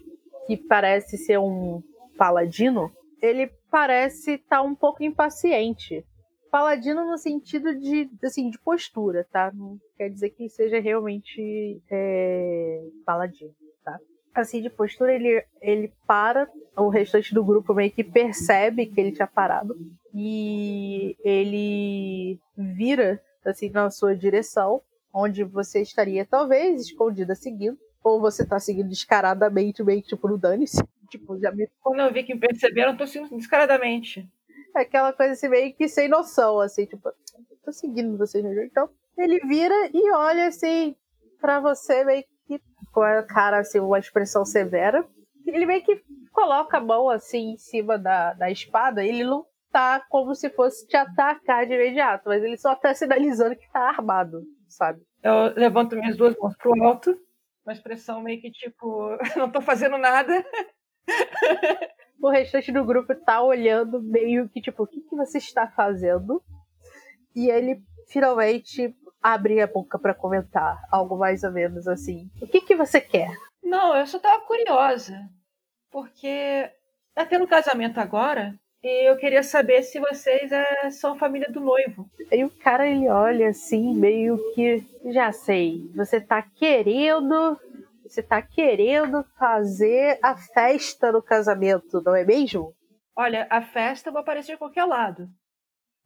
que parece ser um paladino, ele parece estar tá um pouco impaciente. Paladino no sentido de, assim, de postura, tá? Não quer dizer que seja realmente é, paladino, tá? Assim, de postura, ele, ele para, o restante do grupo meio que percebe que ele tinha parado e ele vira, assim, na sua direção onde você estaria talvez escondida seguindo, ou você tá seguindo descaradamente, meio tipo no dane-se. Tipo, já me... Quando eu vi que me perceberam, eu tô seguindo descaradamente. É aquela coisa assim, meio que sem noção, assim, tipo, tô seguindo vocês no jogo. Então, ele vira e olha assim para você, meio que com a cara, assim, uma expressão severa. Ele meio que coloca a mão assim em cima da, da espada, ele não tá como se fosse te atacar de imediato, mas ele só tá sinalizando que tá armado sabe? Eu levanto minhas duas mãos pro alto, uma expressão meio que tipo, [laughs] não tô fazendo nada. [laughs] o restante do grupo tá olhando meio que tipo, o que, que você está fazendo? E ele finalmente abre a boca para comentar algo mais ou menos assim. O que que você quer? Não, eu só tava curiosa. Porque tá tendo casamento agora e eu queria saber se vocês é, são família do noivo. E o cara ele olha assim, meio que já sei. Você tá querendo, você tá querendo fazer a festa no casamento, não é mesmo? Olha, a festa vai aparecer de qualquer lado,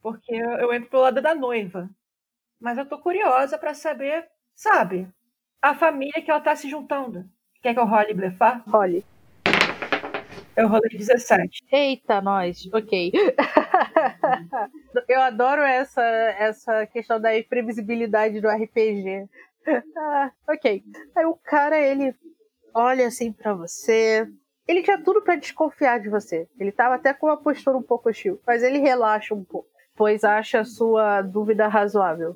porque eu, eu entro pro lado da noiva. Mas eu tô curiosa para saber, sabe, a família que ela tá se juntando. Quer que eu role blefar? Role. Eu rolei 17. Eita, nós. Ok. [laughs] Eu adoro essa, essa questão da imprevisibilidade do RPG. Ah, [laughs] ok. Aí o cara, ele olha assim para você. Ele tinha tudo para desconfiar de você. Ele tava até com uma postura um pouco hostil, mas ele relaxa um pouco, pois acha a sua dúvida razoável.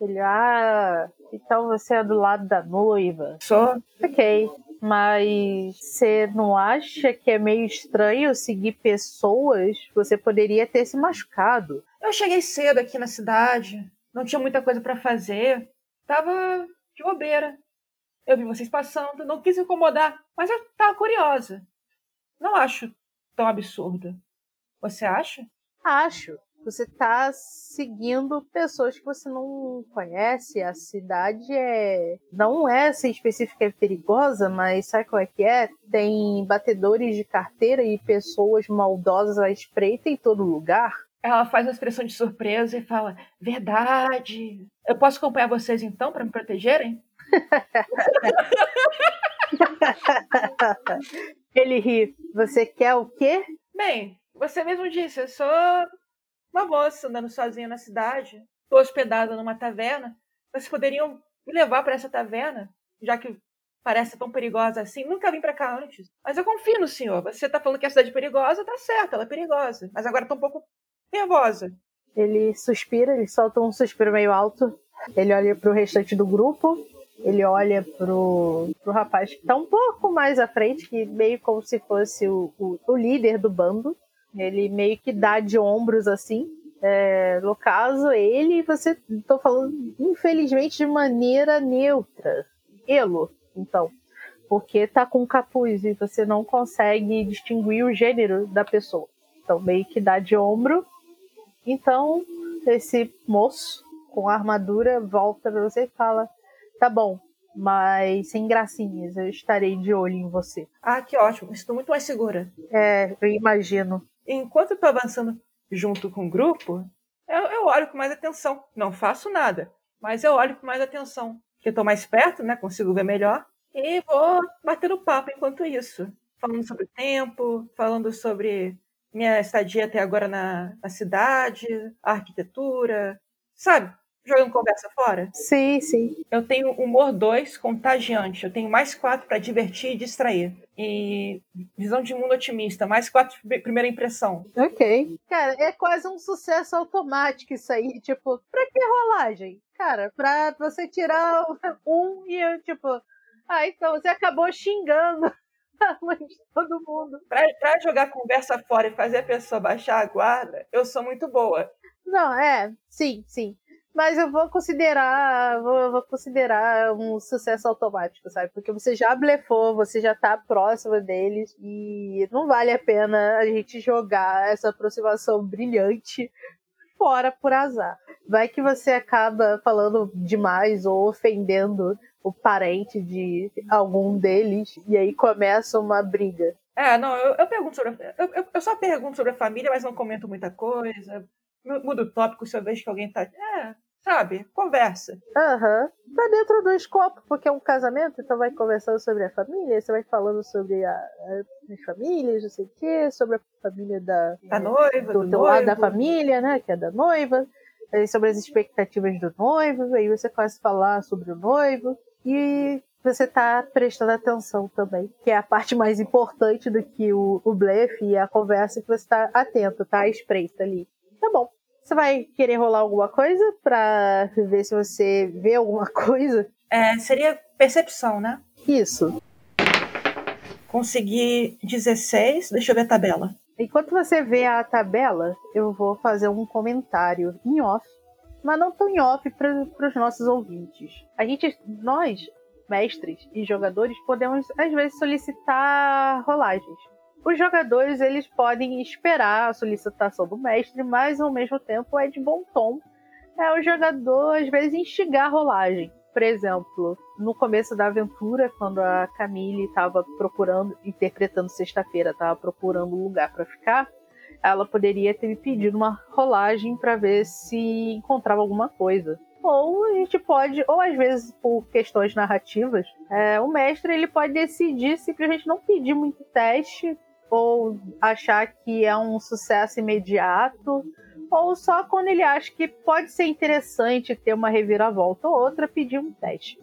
Ele, ah, então você é do lado da noiva? Só. Ok. Mas você não acha que é meio estranho seguir pessoas? Você poderia ter se machucado. Eu cheguei cedo aqui na cidade, não tinha muita coisa para fazer, tava de bobeira. Eu vi vocês passando, não quis incomodar, mas eu tava curiosa. Não acho tão absurdo. Você acha? Acho você está seguindo pessoas que você não conhece. A cidade é não é assim específica é perigosa, mas sabe qual é que é? Tem batedores de carteira e pessoas maldosas à espreita em todo lugar. Ela faz uma expressão de surpresa e fala: "Verdade. Eu posso acompanhar vocês então para me protegerem?" [laughs] Ele ri. Você quer o quê? Bem, você mesmo disse, eu sou uma moça andando sozinha na cidade, hospedada numa taverna, vocês poderiam me levar para essa taverna, já que parece tão perigosa assim. Nunca vim para cá antes. Mas eu confio no senhor. Você está falando que a cidade é perigosa, tá certo, ela é perigosa. Mas agora estou um pouco nervosa. Ele suspira, ele solta um suspiro meio alto. Ele olha para o restante do grupo. Ele olha pro, pro rapaz que está um pouco mais à frente, que meio como se fosse o, o, o líder do bando. Ele meio que dá de ombros assim. É, no caso, ele, você estou falando, infelizmente, de maneira neutra. Elo, então. Porque tá com capuz e você não consegue distinguir o gênero da pessoa. Então, meio que dá de ombro. Então, esse moço com a armadura volta pra você e fala: Tá bom, mas sem gracinhas, eu estarei de olho em você. Ah, que ótimo, estou muito mais segura. É, eu imagino. Enquanto eu tô avançando junto com o grupo, eu, eu olho com mais atenção. Não faço nada, mas eu olho com mais atenção. Porque eu tô mais perto, né? Consigo ver melhor. E vou batendo papo enquanto isso. Falando sobre o tempo, falando sobre minha estadia até agora na, na cidade, a arquitetura, sabe? Jogando conversa fora? Sim, sim. Eu tenho humor 2 contagiante. Eu tenho mais 4 para divertir e distrair. E visão de mundo otimista, mais 4 primeira impressão. Ok. Cara, é quase um sucesso automático isso aí. [laughs] Tipo, pra que rolagem? Cara, pra você tirar um e eu, tipo. Ah, então você acabou xingando [laughs] de todo mundo. Pra, pra jogar conversa fora e fazer a pessoa baixar a guarda, eu sou muito boa. Não, é, sim, sim. Mas eu vou considerar, vou, vou, considerar um sucesso automático, sabe? Porque você já blefou, você já tá próximo deles e não vale a pena a gente jogar essa aproximação brilhante fora por azar. Vai que você acaba falando demais ou ofendendo o parente de algum deles e aí começa uma briga. É, não, eu, eu pergunto sobre. A, eu, eu, só pergunto sobre a família, mas não comento muita coisa. Mudo o tópico se eu vejo que alguém tá. É, sabe? Conversa. Aham. Uhum. Tá dentro do escopo, porque é um casamento, então vai conversando sobre a família, você vai falando sobre a, a, as famílias, não sei o quê, sobre a família da, da noiva, do, do lado da família, né? Que é da noiva, sobre as expectativas do noivo, aí você começa a falar sobre o noivo, e você tá prestando atenção também, que é a parte mais importante do que o, o blefe e a conversa que você tá atento, tá? Espreita ali. Tá bom. Você vai querer rolar alguma coisa para ver se você vê alguma [laughs] coisa? É, seria percepção, né? Isso. Consegui 16, deixa eu ver a tabela. Enquanto você vê a tabela, eu vou fazer um comentário em off, mas não tão em off para os nossos ouvintes. A gente, nós, mestres e jogadores, podemos às vezes solicitar rolagens os jogadores eles podem esperar a solicitação do mestre, mas ao mesmo tempo é de bom tom é o jogador às vezes instigar a rolagem. Por exemplo, no começo da aventura, quando a Camille estava procurando, interpretando sexta-feira, estava procurando um lugar para ficar, ela poderia ter me pedido uma rolagem para ver se encontrava alguma coisa. Ou a gente pode, ou às vezes por questões narrativas, é, o mestre ele pode decidir simplesmente não pedir muito teste ou achar que é um sucesso imediato, ou só quando ele acha que pode ser interessante ter uma reviravolta ou outra, pedir um teste.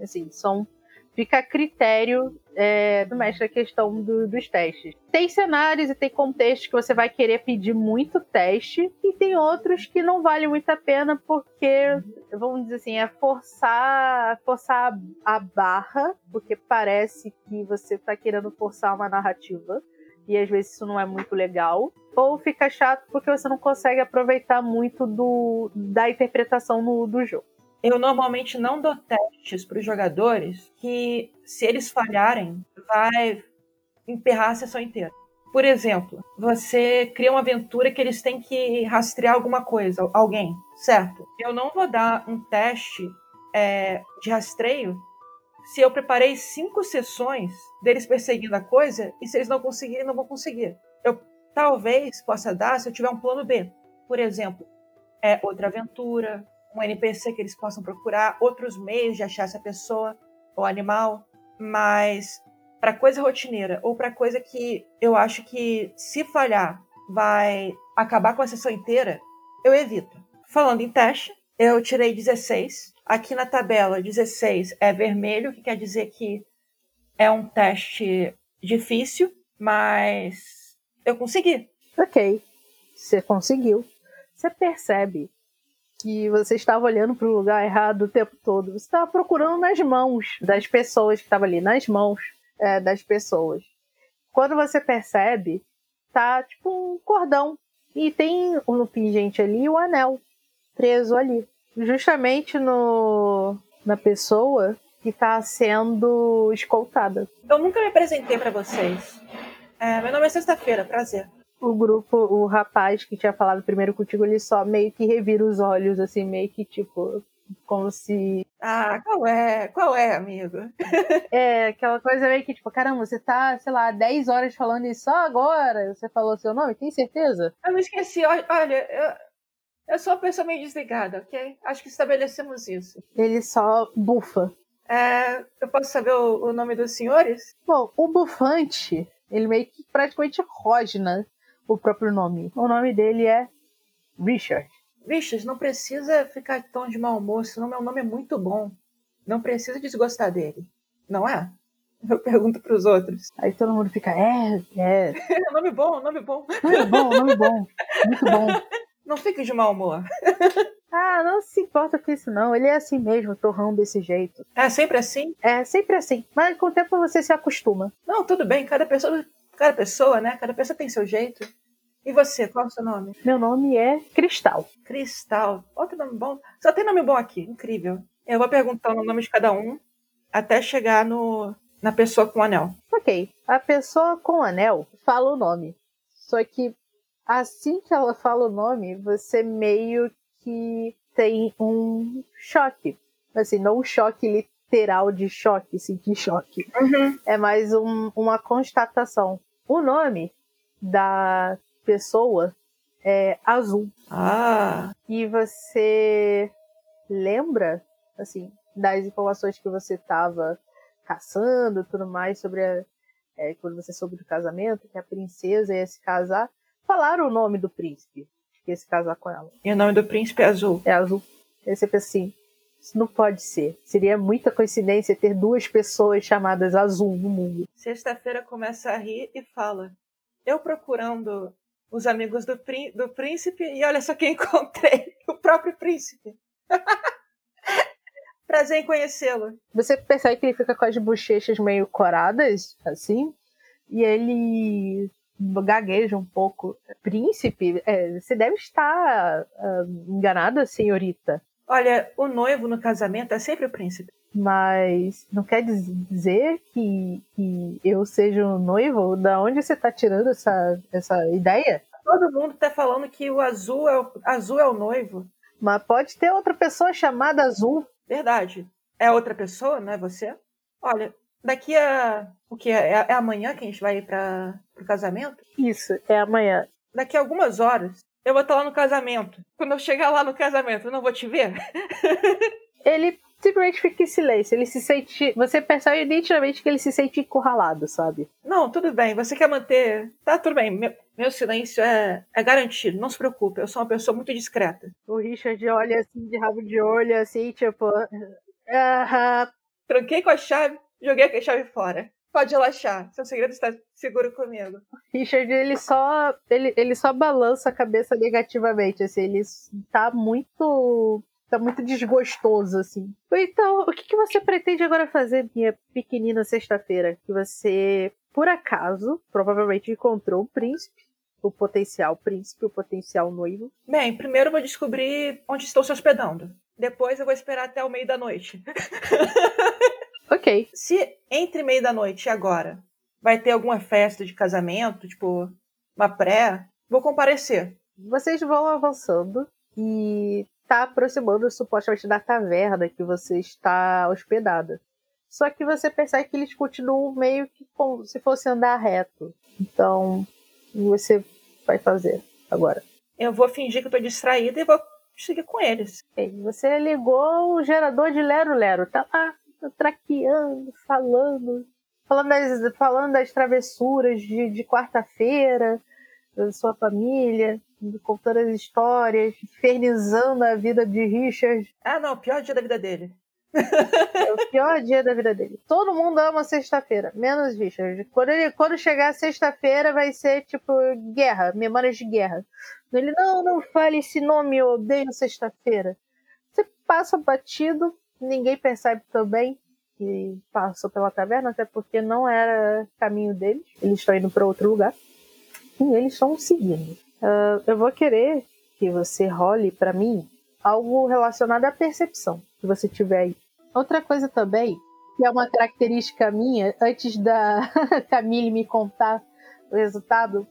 Assim, são, fica a critério é, do mestre a questão do, dos testes. Tem cenários e tem contextos que você vai querer pedir muito teste, e tem outros que não vale muito a pena porque, vamos dizer assim, é forçar, forçar a barra, porque parece que você está querendo forçar uma narrativa e às vezes isso não é muito legal, ou fica chato porque você não consegue aproveitar muito do, da interpretação no, do jogo. Eu normalmente não dou testes para os jogadores que, se eles falharem, vai emperrar a sessão inteira. Por exemplo, você cria uma aventura que eles têm que rastrear alguma coisa, alguém, certo? Eu não vou dar um teste é, de rastreio se eu preparei cinco sessões deles perseguindo a coisa e se eles não conseguirem, não vão conseguir. Eu talvez possa dar se eu tiver um plano B. Por exemplo, é outra aventura, um NPC que eles possam procurar, outros meios de achar essa pessoa ou animal, mas para coisa rotineira ou para coisa que eu acho que se falhar vai acabar com a sessão inteira, eu evito. Falando em teste, eu tirei 16. Aqui na tabela, 16 é vermelho, que quer dizer que é um teste difícil, mas eu consegui. Ok, você conseguiu. Você percebe que você estava olhando para o lugar errado o tempo todo. Você estava procurando nas mãos das pessoas que estavam ali, nas mãos é, das pessoas. Quando você percebe, tá tipo um cordão e tem no pingente ali o anel preso ali, justamente no na pessoa que está sendo escoltada. Eu nunca me apresentei para vocês. É, meu nome é Sexta-feira, prazer o grupo, o rapaz que tinha falado primeiro contigo, ele só meio que revira os olhos, assim, meio que tipo, como se. Ah, qual é? Qual é, amigo? [laughs] é, aquela coisa meio que tipo, caramba, você tá, sei lá, 10 horas falando isso só agora. Você falou seu nome, tem certeza? Eu me esqueci, olha, eu, sou uma pessoa meio desligada, ok? Acho que estabelecemos isso. Ele só bufa. É, eu posso saber o, o nome dos senhores? Bom, o bufante, ele meio que praticamente rosna o próprio nome. O nome dele é Richard. Richard, não precisa ficar tão de mau humor, senão meu nome é muito bom. Não precisa desgostar dele, não é? Eu pergunto pros outros. Aí todo mundo fica, é, é. [laughs] nome bom, nome bom. Nome bom, nome bom. Muito bom. [laughs] Não fique de mau humor. [laughs] ah, não se importa com isso não. Ele é assim mesmo, torrão desse jeito. É sempre assim? É, sempre assim. Mas com o tempo você se acostuma. Não, tudo bem. Cada pessoa Cada pessoa, né? Cada pessoa tem seu jeito. E você, qual é o seu nome? Meu nome é Cristal. Cristal. Outro nome bom. Só tem nome bom aqui. Incrível. Eu vou perguntando o nome de cada um até chegar no, na pessoa com o anel. Ok. A pessoa com o anel fala o nome. Só que assim que ela fala o nome, você meio que tem um choque. Assim, não um choque literal de choque, sentir choque. Uhum. É mais um, uma constatação. O nome da pessoa é Azul. Ah. E você lembra, assim, das informações que você estava caçando tudo mais sobre a, é, quando você soube do casamento, que a princesa ia se casar, falaram o nome do príncipe que ia se casar com ela. E o nome do príncipe é Azul. É Azul. Aí você pensa assim, isso não pode ser. Seria muita coincidência ter duas pessoas chamadas Azul no mundo. Sexta-feira começa a rir e fala: Eu procurando os amigos do, do príncipe e olha só quem [laughs] encontrei: o próprio príncipe. [laughs] Prazer em conhecê-lo. Você percebe que ele fica com as bochechas meio coradas, assim, e ele gagueja um pouco. Príncipe, é, você deve estar uh, enganada, senhorita. Olha, o noivo no casamento é sempre o príncipe. Mas não quer dizer que, que eu seja o um noivo? Da onde você está tirando essa, essa ideia? Todo mundo está falando que o azul é o, azul é o noivo. Mas pode ter outra pessoa chamada Azul. Verdade. É outra pessoa, não é você? Olha, daqui a. O que? É, é amanhã que a gente vai para o casamento? Isso, é amanhã. Daqui a algumas horas eu vou estar lá no casamento. Quando eu chegar lá no casamento, eu não vou te ver? [laughs] ele simplesmente fica em silêncio. Ele se sente. Você percebe nitidamente que ele se sente encurralado, sabe? Não, tudo bem. Você quer manter. Tá, tudo bem. Meu, meu silêncio é, é garantido. Não se preocupe. Eu sou uma pessoa muito discreta. O Richard olha assim, de rabo de olho, assim, tipo. [laughs] Uh Tranquei com a chave, joguei a chave fora. Pode relaxar, seu segredo está seguro comigo. Richard, ele só, ele, ele só balança a cabeça negativamente, assim, ele tá muito tá muito desgostoso, assim. Então, o que, que você pretende agora fazer, minha pequenina sexta-feira? Que você, por acaso, provavelmente encontrou o príncipe, o potencial príncipe, o potencial noivo. Bem, primeiro eu vou descobrir onde estou se hospedando. Depois eu vou esperar até o meio da noite. [laughs] Ok. Se entre meio da noite e agora vai ter alguma festa de casamento, tipo uma pré, vou comparecer. Vocês vão avançando e tá aproximando supostamente da taverna que você está hospedada. Só que você percebe que eles continuam meio que como se fosse andar reto. Então, o que você vai fazer agora? Eu vou fingir que eu tô distraída e vou seguir com eles. Você ligou o gerador de Lero Lero, tá lá traqueando, falando, falando das, falando das travessuras de, de quarta-feira, da sua família. contando as histórias, infernizando a vida de Richard. Ah, não, o pior dia da vida dele. É o pior dia da vida dele. Todo mundo ama sexta-feira, menos Richard. Quando, ele, quando chegar sexta-feira, vai ser tipo guerra, memórias de guerra. Ele, não, não fale esse nome, eu odeio sexta-feira. Você passa batido, ninguém percebe também que passou pela taverna, até porque não era caminho deles. Eles estão indo para outro lugar. E eles estão seguindo. Uh, eu vou querer que você role para mim algo relacionado à percepção que você tiver aí. Outra coisa também, que é uma característica minha, antes da [laughs] Camille me contar o resultado,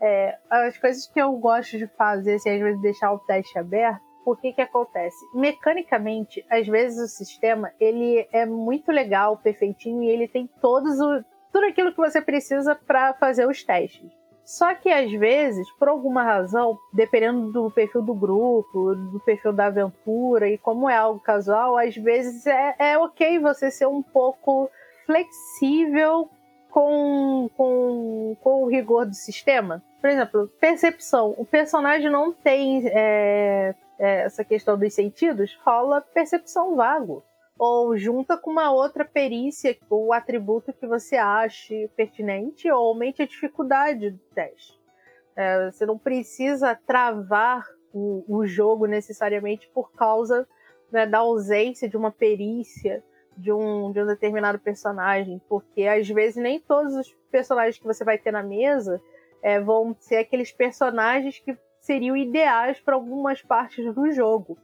é, as coisas que eu gosto de fazer, assim, às vezes deixar o teste aberto, o que que acontece? Mecanicamente, às vezes o sistema, ele é muito legal, perfeitinho, e ele tem todos o, tudo aquilo que você precisa para fazer os testes. Só que às vezes, por alguma razão, dependendo do perfil do grupo, do perfil da aventura e como é algo casual, às vezes é, é ok você ser um pouco flexível com, com, com o rigor do sistema. Por exemplo, percepção. O personagem não tem é, é, essa questão dos sentidos, rola percepção vago ou junta com uma outra perícia ou atributo que você ache pertinente ou aumente a dificuldade do teste. É, você não precisa travar o, o jogo necessariamente por causa né, da ausência de uma perícia de um, de um determinado personagem, porque às vezes nem todos os personagens que você vai ter na mesa é, vão ser aqueles personagens que seriam ideais para algumas partes do jogo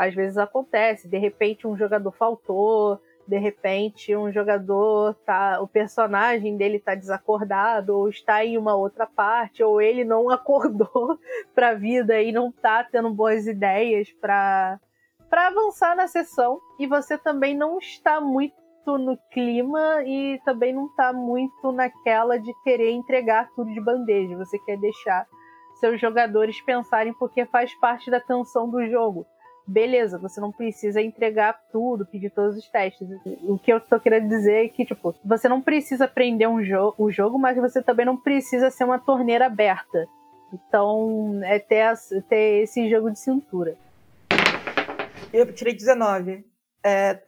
às vezes acontece, de repente um jogador faltou, de repente um jogador tá, o personagem dele tá desacordado ou está em uma outra parte ou ele não [laughs] acordou para a vida e não tá tendo boas ideias para para avançar na sessão e você também não está muito no clima e também não está muito naquela de querer entregar tudo de bandeja. Você quer deixar seus jogadores pensarem porque faz parte da tensão do jogo beleza, você não precisa entregar tudo, pedir todos os testes. O que eu tô querendo dizer é que, tipo, você não precisa aprender um jo o jogo, mas você também não precisa ser uma torneira aberta. Então, é ter, ter esse jogo de cintura. Eu tirei 19. É...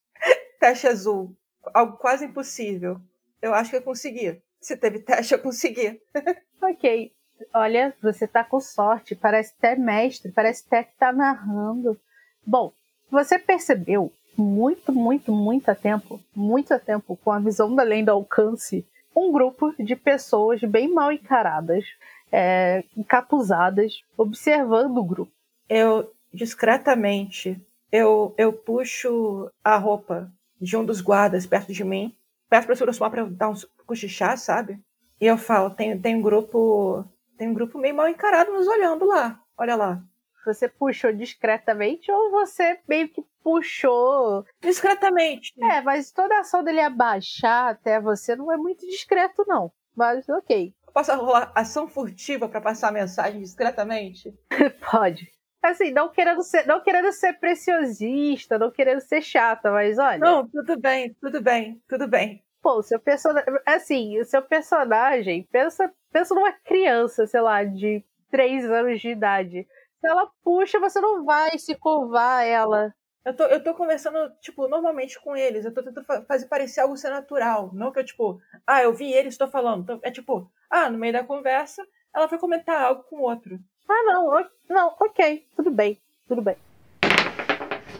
[laughs] teste azul. Algo quase impossível. Eu acho que eu consegui. Se teve teste, eu consegui. [laughs] ok. Olha, você tá com sorte, parece até mestre, parece até que tá narrando. Bom, você percebeu muito, muito, muito tempo, muito tempo, com a visão da lenda alcance, um grupo de pessoas bem mal encaradas, é, encapuzadas, observando o grupo. Eu, discretamente, eu, eu puxo a roupa de um dos guardas perto de mim, peço para o para dar um cochichar, sabe? E eu falo, tem, tem um grupo tem um grupo meio mal encarado nos olhando lá. Olha lá. Você puxou discretamente ou você meio que puxou. Discretamente. É, mas toda a ação dele abaixar até você não é muito discreto, não. Mas ok. Posso rolar ação furtiva para passar a mensagem discretamente? [laughs] Pode. Assim, não querendo ser, não querendo ser preciosista, não querendo ser chata, mas olha. Não, tudo bem, tudo bem, tudo bem. Pô, o seu personagem. Assim, o seu personagem, pensa, pensa numa criança, sei lá, de 3 anos de idade. Se ela puxa, você não vai se curvar ela. Eu tô, eu tô conversando, tipo, normalmente com eles. Eu tô tentando fazer parecer algo ser natural. Não que eu, tipo, ah, eu vi eles, estou falando. Então, é tipo, ah, no meio da conversa, ela foi comentar algo com o outro. Ah, não, não, ok, tudo bem, tudo bem.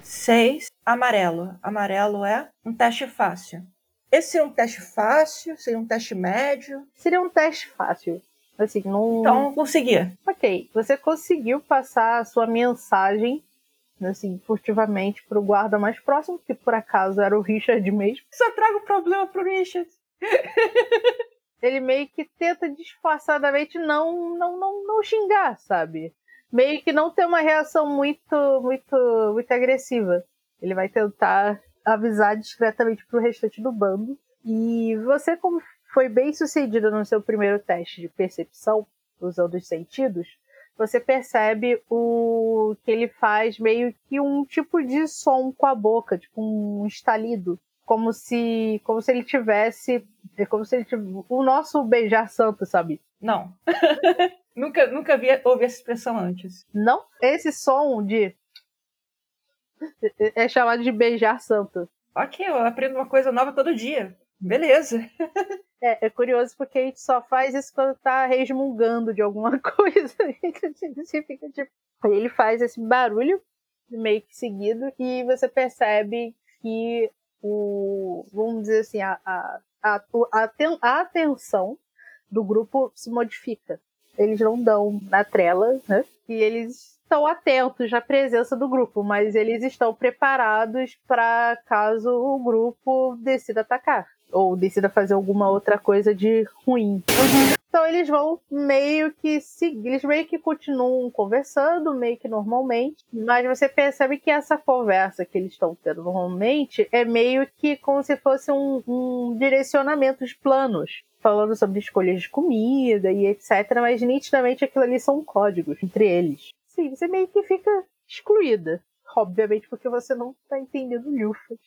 Seis, amarelo. Amarelo é um teste fácil. Esse seria um teste fácil? Seria um teste médio? Seria um teste fácil. Assim, não... Então, consegui. Ok. Você conseguiu passar a sua mensagem, assim, furtivamente pro guarda mais próximo, que por acaso era o Richard mesmo. Só trago problema pro Richard. [laughs] Ele meio que tenta disfarçadamente não, não, não, não xingar, sabe? Meio que não ter uma reação muito, muito, muito agressiva. Ele vai tentar avisar discretamente pro restante do bando. E você, como foi bem sucedida no seu primeiro teste de percepção, usando os sentidos, você percebe o que ele faz meio que um tipo de som com a boca, tipo um estalido, como se como se ele tivesse como se ele tipo, o nosso beijar santo, sabe? Não. [laughs] nunca, nunca vi ouvi essa expressão antes. Não? Esse som de. É chamado de beijar santo. Ok, eu aprendo uma coisa nova todo dia. Beleza. É, é curioso porque a gente só faz isso quando tá resmungando de alguma [laughs] coisa. tipo... Ele faz esse barulho meio que seguido e você percebe que o. Vamos dizer assim, a, a, a, a atenção do grupo se modifica. Eles não dão na trela, né? E eles estão atentos à presença do grupo, mas eles estão preparados para caso o grupo decida atacar ou decida fazer alguma outra coisa de ruim. Então eles vão meio que seguir, eles meio que continuam conversando, meio que normalmente, mas você percebe que essa conversa que eles estão tendo normalmente é meio que como se fosse um, um direcionamento de planos falando sobre escolhas de comida e etc, mas nitidamente aquilo ali são códigos entre eles. Sim, você meio que fica excluída. Obviamente porque você não está entendendo lufas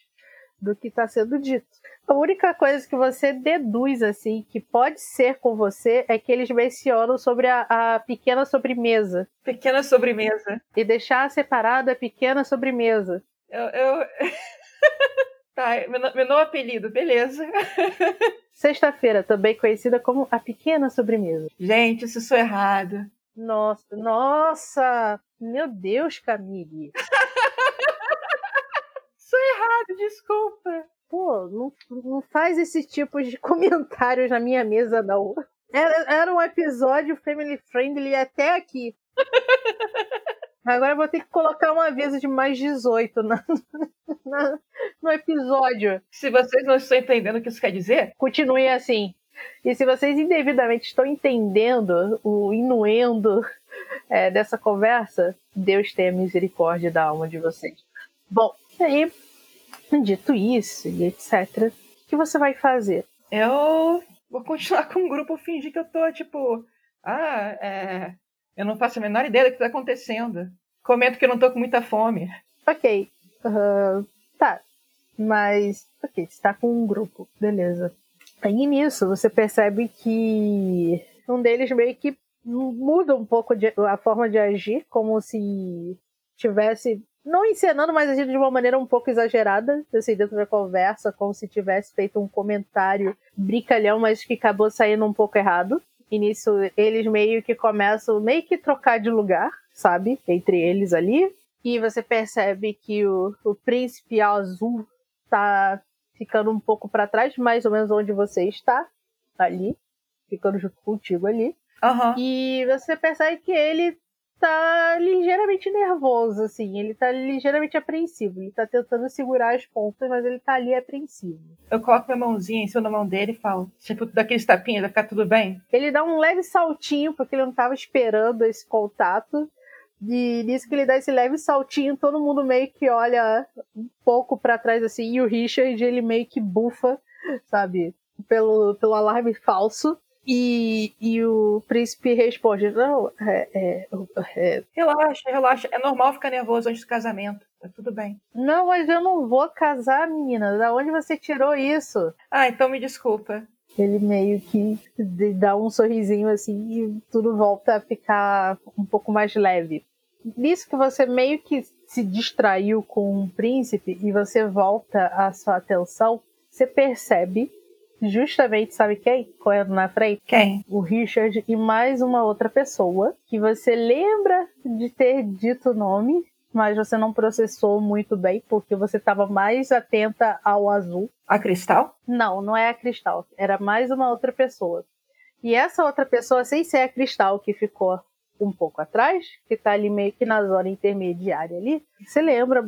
do que está sendo dito. A única coisa que você deduz, assim, que pode ser com você, é que eles mencionam sobre a, a pequena sobremesa. Pequena sobremesa. E deixar separada a pequena sobremesa. Eu. eu... [laughs] tá, meu novo apelido, beleza. [laughs] Sexta-feira, também conhecida como a pequena sobremesa. Gente, isso sou errado. Nossa, nossa! Meu Deus, Camille. [laughs] sou errado, desculpa. Pô, não, não faz esse tipo de [laughs] comentários na minha mesa, não. Era, era um episódio family friendly até aqui. [laughs] Agora eu vou ter que colocar um aviso de mais 18 na, na, no episódio. Se vocês não estão entendendo o que isso quer dizer, continue assim. E se vocês indevidamente estão entendendo o inuendo é, dessa conversa, Deus tenha misericórdia da alma de vocês. Bom, aí Dito isso e etc., o que você vai fazer? Eu vou continuar [laughs] com o grupo, fingir que eu tô tipo. Ah, é. Eu não faço a menor ideia do que tá acontecendo. Comento que eu não tô com muita fome. Ok. Uh, tá. Mas. Ok, você tá com um grupo. Beleza. Aí nisso, você percebe que um deles meio que muda um pouco de, a forma de agir, como se tivesse não encenando, mas agindo de uma maneira um pouco exagerada, assim, dentro da conversa, como se tivesse feito um comentário brincalhão, mas que acabou saindo um pouco errado. E nisso eles meio que começam meio que trocar de lugar, sabe? Entre eles ali. E você percebe que o, o príncipe azul tá ficando um pouco para trás, mais ou menos onde você está, ali, ficando junto contigo ali. Uhum. E você percebe que ele tá ligeiramente nervoso, assim. Ele tá ligeiramente apreensivo. Ele tá tentando segurar as pontas, mas ele tá ali apreensivo. Eu coloco minha mãozinha em cima da mão dele e falo, tipo, daqueles tapinhas, vai ficar tudo bem? Ele dá um leve saltinho, porque ele não tava esperando esse contato. E nisso que ele dá esse leve saltinho, todo mundo meio que olha um pouco para trás, assim. E o Richard, ele meio que bufa, sabe? Pelo, pelo alarme falso. E, e o príncipe responde: Não, é, é, é, Relaxa, relaxa. É normal ficar nervoso antes do casamento. Tá tudo bem. Não, mas eu não vou casar, menina. Da onde você tirou isso? Ah, então me desculpa. Ele meio que dá um sorrisinho assim e tudo volta a ficar um pouco mais leve. Nisso que você meio que se distraiu com o príncipe e você volta a sua atenção, você percebe justamente, sabe quem? Correndo na frente? Quem? O Richard e mais uma outra pessoa que você lembra de ter dito o nome, mas você não processou muito bem porque você estava mais atenta ao azul. A Cristal? Não, não é a Cristal. Era mais uma outra pessoa. E essa outra pessoa, sem ser a Cristal, que ficou um pouco atrás, que tá ali meio que na zona intermediária ali, você lembra,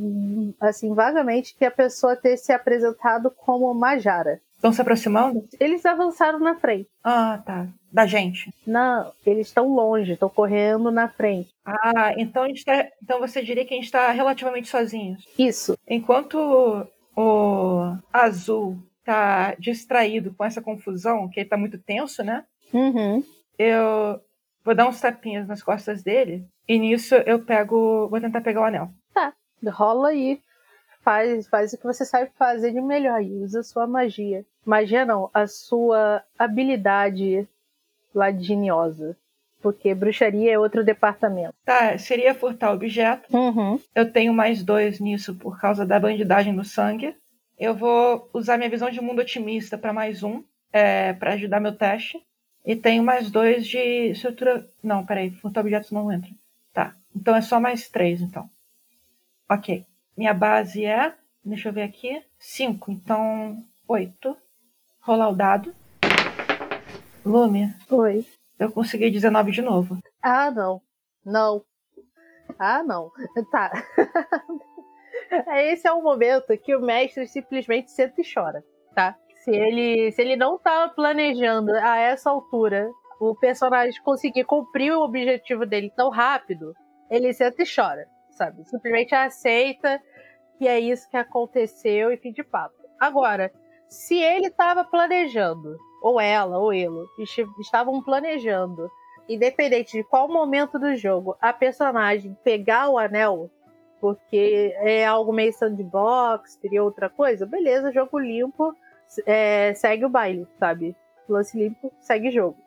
assim, vagamente que a pessoa ter se apresentado como Majara. Estão se aproximando? Eles avançaram na frente. Ah, tá. Da gente. Não, eles estão longe, estão correndo na frente. Ah, então, a gente tá, então você diria que a gente está relativamente sozinhos. Isso. Enquanto o azul tá distraído com essa confusão, que ele tá muito tenso, né? Uhum. Eu vou dar uns tapinhas nas costas dele. E nisso eu pego. Vou tentar pegar o anel. Tá. Rola aí faz, faz o que você sabe fazer de melhor e usa sua magia. Magia não, a sua habilidade ladiniosa. Porque bruxaria é outro departamento. Tá, seria furtar objeto. Uhum. Eu tenho mais dois nisso por causa da bandidagem no sangue. Eu vou usar minha visão de mundo otimista para mais um, é, para ajudar meu teste. E tenho mais dois de estrutura. Não, peraí, furtar objetos não entra. Tá, então é só mais três, então. Ok. Minha base é. Deixa eu ver aqui. Cinco, então. Oito. Rolar o dado. Lume. Oi. Eu consegui 19 de novo. Ah, não. Não. Ah, não. [laughs] Tá. [laughs] Esse é o momento que o mestre simplesmente senta e chora, tá? Se ele, se ele não tá planejando a essa altura o personagem conseguir cumprir o objetivo dele tão rápido, ele senta e chora, sabe? Simplesmente aceita que é isso que aconteceu e fim de papo. Agora, se ele estava planejando ou ela, ou ele, estavam planejando, independente de qual momento do jogo, a personagem pegar o anel, porque é algo meio sandbox, teria outra coisa, beleza, jogo limpo, é, segue o baile, sabe? Lance limpo, segue jogo.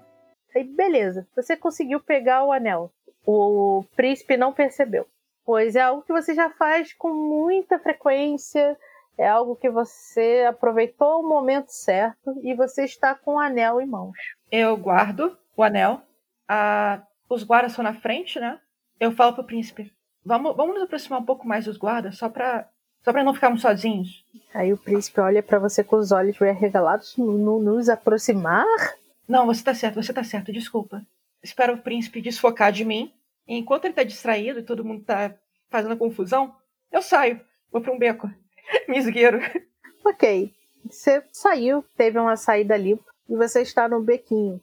Aí, beleza, você conseguiu pegar o anel. O príncipe não percebeu. Pois é algo que você já faz com muita frequência é algo que você aproveitou o momento certo e você está com o anel em mãos. Eu guardo o anel. Ah, os guardas estão na frente, né? Eu falo pro príncipe: vamos, vamos nos aproximar um pouco mais dos guardas, só pra, só pra não ficarmos sozinhos. Aí o príncipe olha para você com os olhos bem arregalados: nos aproximar? Não, você tá certo, você tá certo, desculpa. Espero o príncipe desfocar de mim. E enquanto ele tá distraído e todo mundo tá fazendo confusão, eu saio, vou pra um beco. [laughs] Me esgueiro. Ok. Você saiu, teve uma saída limpa e você está no bequinho.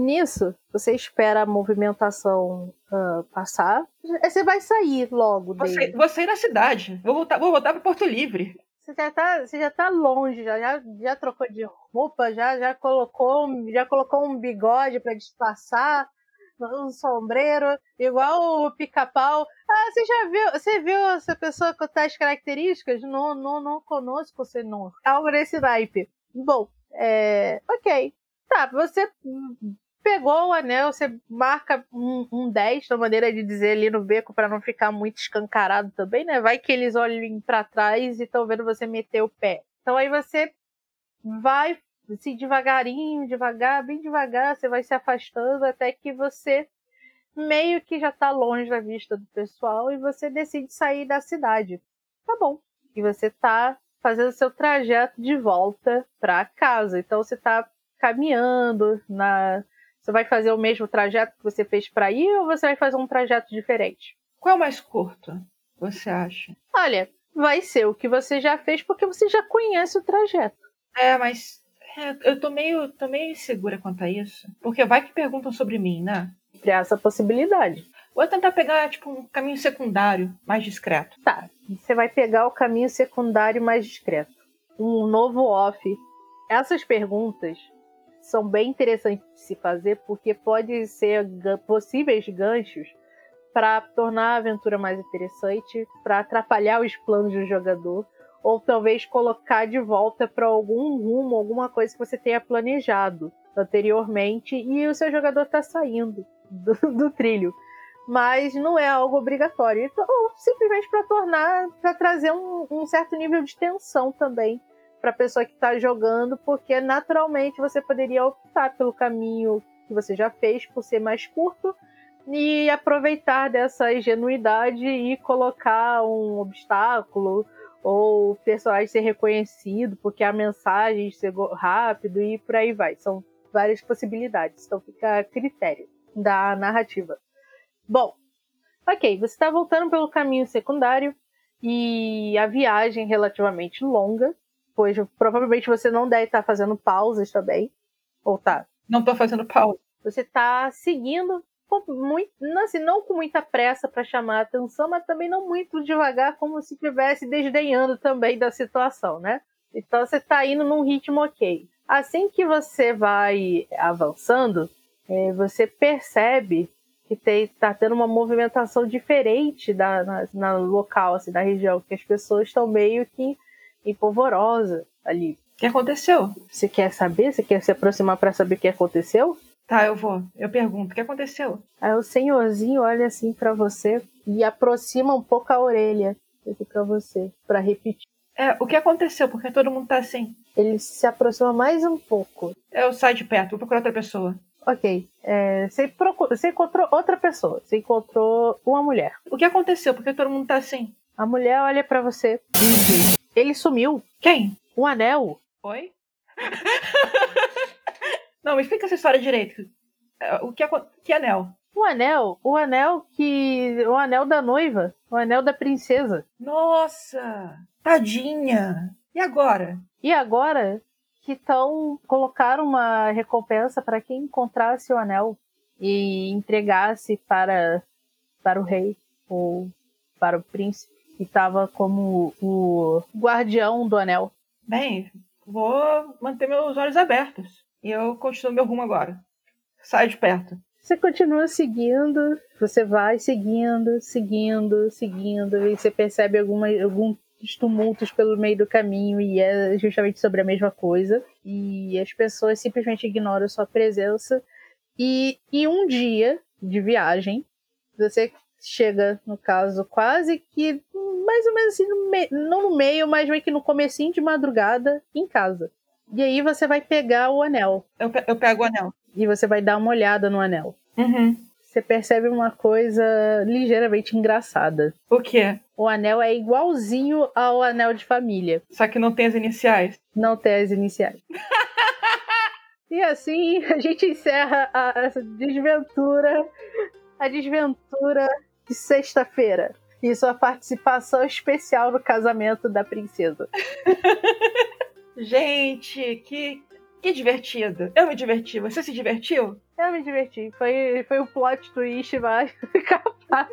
Nisso, você espera a movimentação uh, passar. Você vai sair logo dele. Você, vou sair da cidade. Vou voltar, vou voltar para Porto Livre. Você já tá, você já tá longe, já, já, já trocou de roupa, já, já colocou, já colocou um bigode para disfarçar um sombreiro, igual o pica-pau. Ah, você já viu? Você viu essa pessoa com tais características? Não, não, não conosco, você não. Algo nesse naipe. Bom, é. Ok. Tá, você pegou o anel, você marca um, um 10 na maneira de dizer ali no beco para não ficar muito escancarado também, né? Vai que eles olhem para trás e estão vendo você meter o pé. Então aí você vai assim, devagarinho, devagar, bem devagar, você vai se afastando até que você meio que já está longe da vista do pessoal e você decide sair da cidade. Tá bom. E você está fazendo seu trajeto de volta para casa. Então você está caminhando na você vai fazer o mesmo trajeto que você fez para ir ou você vai fazer um trajeto diferente? Qual é o mais curto, você acha? Olha, vai ser o que você já fez porque você já conhece o trajeto. É, mas é, eu tô meio, tô meio insegura quanto a isso. Porque vai que perguntam sobre mim, né? Criar essa possibilidade. Vou tentar pegar, tipo, um caminho secundário mais discreto. Tá. Você vai pegar o caminho secundário mais discreto. Um novo off. Essas perguntas são bem interessantes de se fazer porque podem ser possíveis ganchos para tornar a aventura mais interessante, para atrapalhar os planos do jogador ou talvez colocar de volta para algum rumo, alguma coisa que você tenha planejado anteriormente e o seu jogador está saindo do, [laughs] do, trilho. Mas não é algo obrigatório. Então, simplesmente para tornar, para trazer um, um, certo nível de tensão também para a pessoa que está jogando, porque naturalmente você poderia optar pelo caminho que você já fez por ser mais curto e aproveitar dessa ingenuidade e colocar um obstáculo ou o personagem ser reconhecido porque a mensagem chegou rápido e por aí vai. São várias possibilidades, então fica a critério da narrativa. Bom, ok, você está voltando pelo caminho secundário e a viagem relativamente longa, pois provavelmente você não deve estar fazendo pausas também, ou tá? Não estou fazendo pausa. Você está seguindo muito, não, assim, não com muita pressa para chamar a atenção, mas também não muito devagar, como se estivesse desdenhando também da situação, né? Então você está indo num ritmo ok. Assim que você vai avançando, é, você percebe que está tendo uma movimentação diferente da, na, na, local, assim, da região, que as pessoas estão meio que empolvorosa ali. que aconteceu? Você quer saber? Você quer se aproximar para saber o que aconteceu? Tá, eu vou. Eu pergunto, o que aconteceu? Aí o senhorzinho olha assim para você e aproxima um pouco a orelha para você, para repetir. É, o que aconteceu? Porque todo mundo tá assim. Ele se aproxima mais um pouco. Eu saio de perto, vou procurar outra pessoa. Ok. É, você, procura, você encontrou outra pessoa. Você encontrou uma mulher. O que aconteceu? Porque todo mundo tá assim. A mulher olha para você e diz: Ele sumiu. Quem? O anel. Oi? [laughs] Não, me explica essa história direito. É, o que, que anel? O anel, o anel que. O anel da noiva. O anel da princesa. Nossa! Tadinha! E agora? E agora que estão. colocaram uma recompensa para quem encontrasse o anel e entregasse para, para o rei ou para o príncipe que estava como o guardião do anel. Bem, vou manter meus olhos abertos. E eu continuo meu rumo agora. Saio de perto. Você continua seguindo, você vai seguindo, seguindo, seguindo, e você percebe alguma, alguns tumultos pelo meio do caminho, e é justamente sobre a mesma coisa. E as pessoas simplesmente ignoram sua presença. E em um dia de viagem, você chega, no caso, quase que mais ou menos assim, no me... não no meio, mas meio que no comecinho de madrugada, em casa. E aí você vai pegar o anel. Eu, pe eu pego o anel. E você vai dar uma olhada no anel. Uhum. Você percebe uma coisa ligeiramente engraçada. O quê? O anel é igualzinho ao anel de família. Só que não tem as iniciais. Não tem as iniciais. [laughs] e assim a gente encerra a, essa desventura. A desventura de sexta-feira. E sua participação especial no casamento da princesa. [laughs] Gente, que, que divertido. Eu me diverti. Você se divertiu? Eu me diverti. Foi, foi o plot twist mais [laughs] capaz.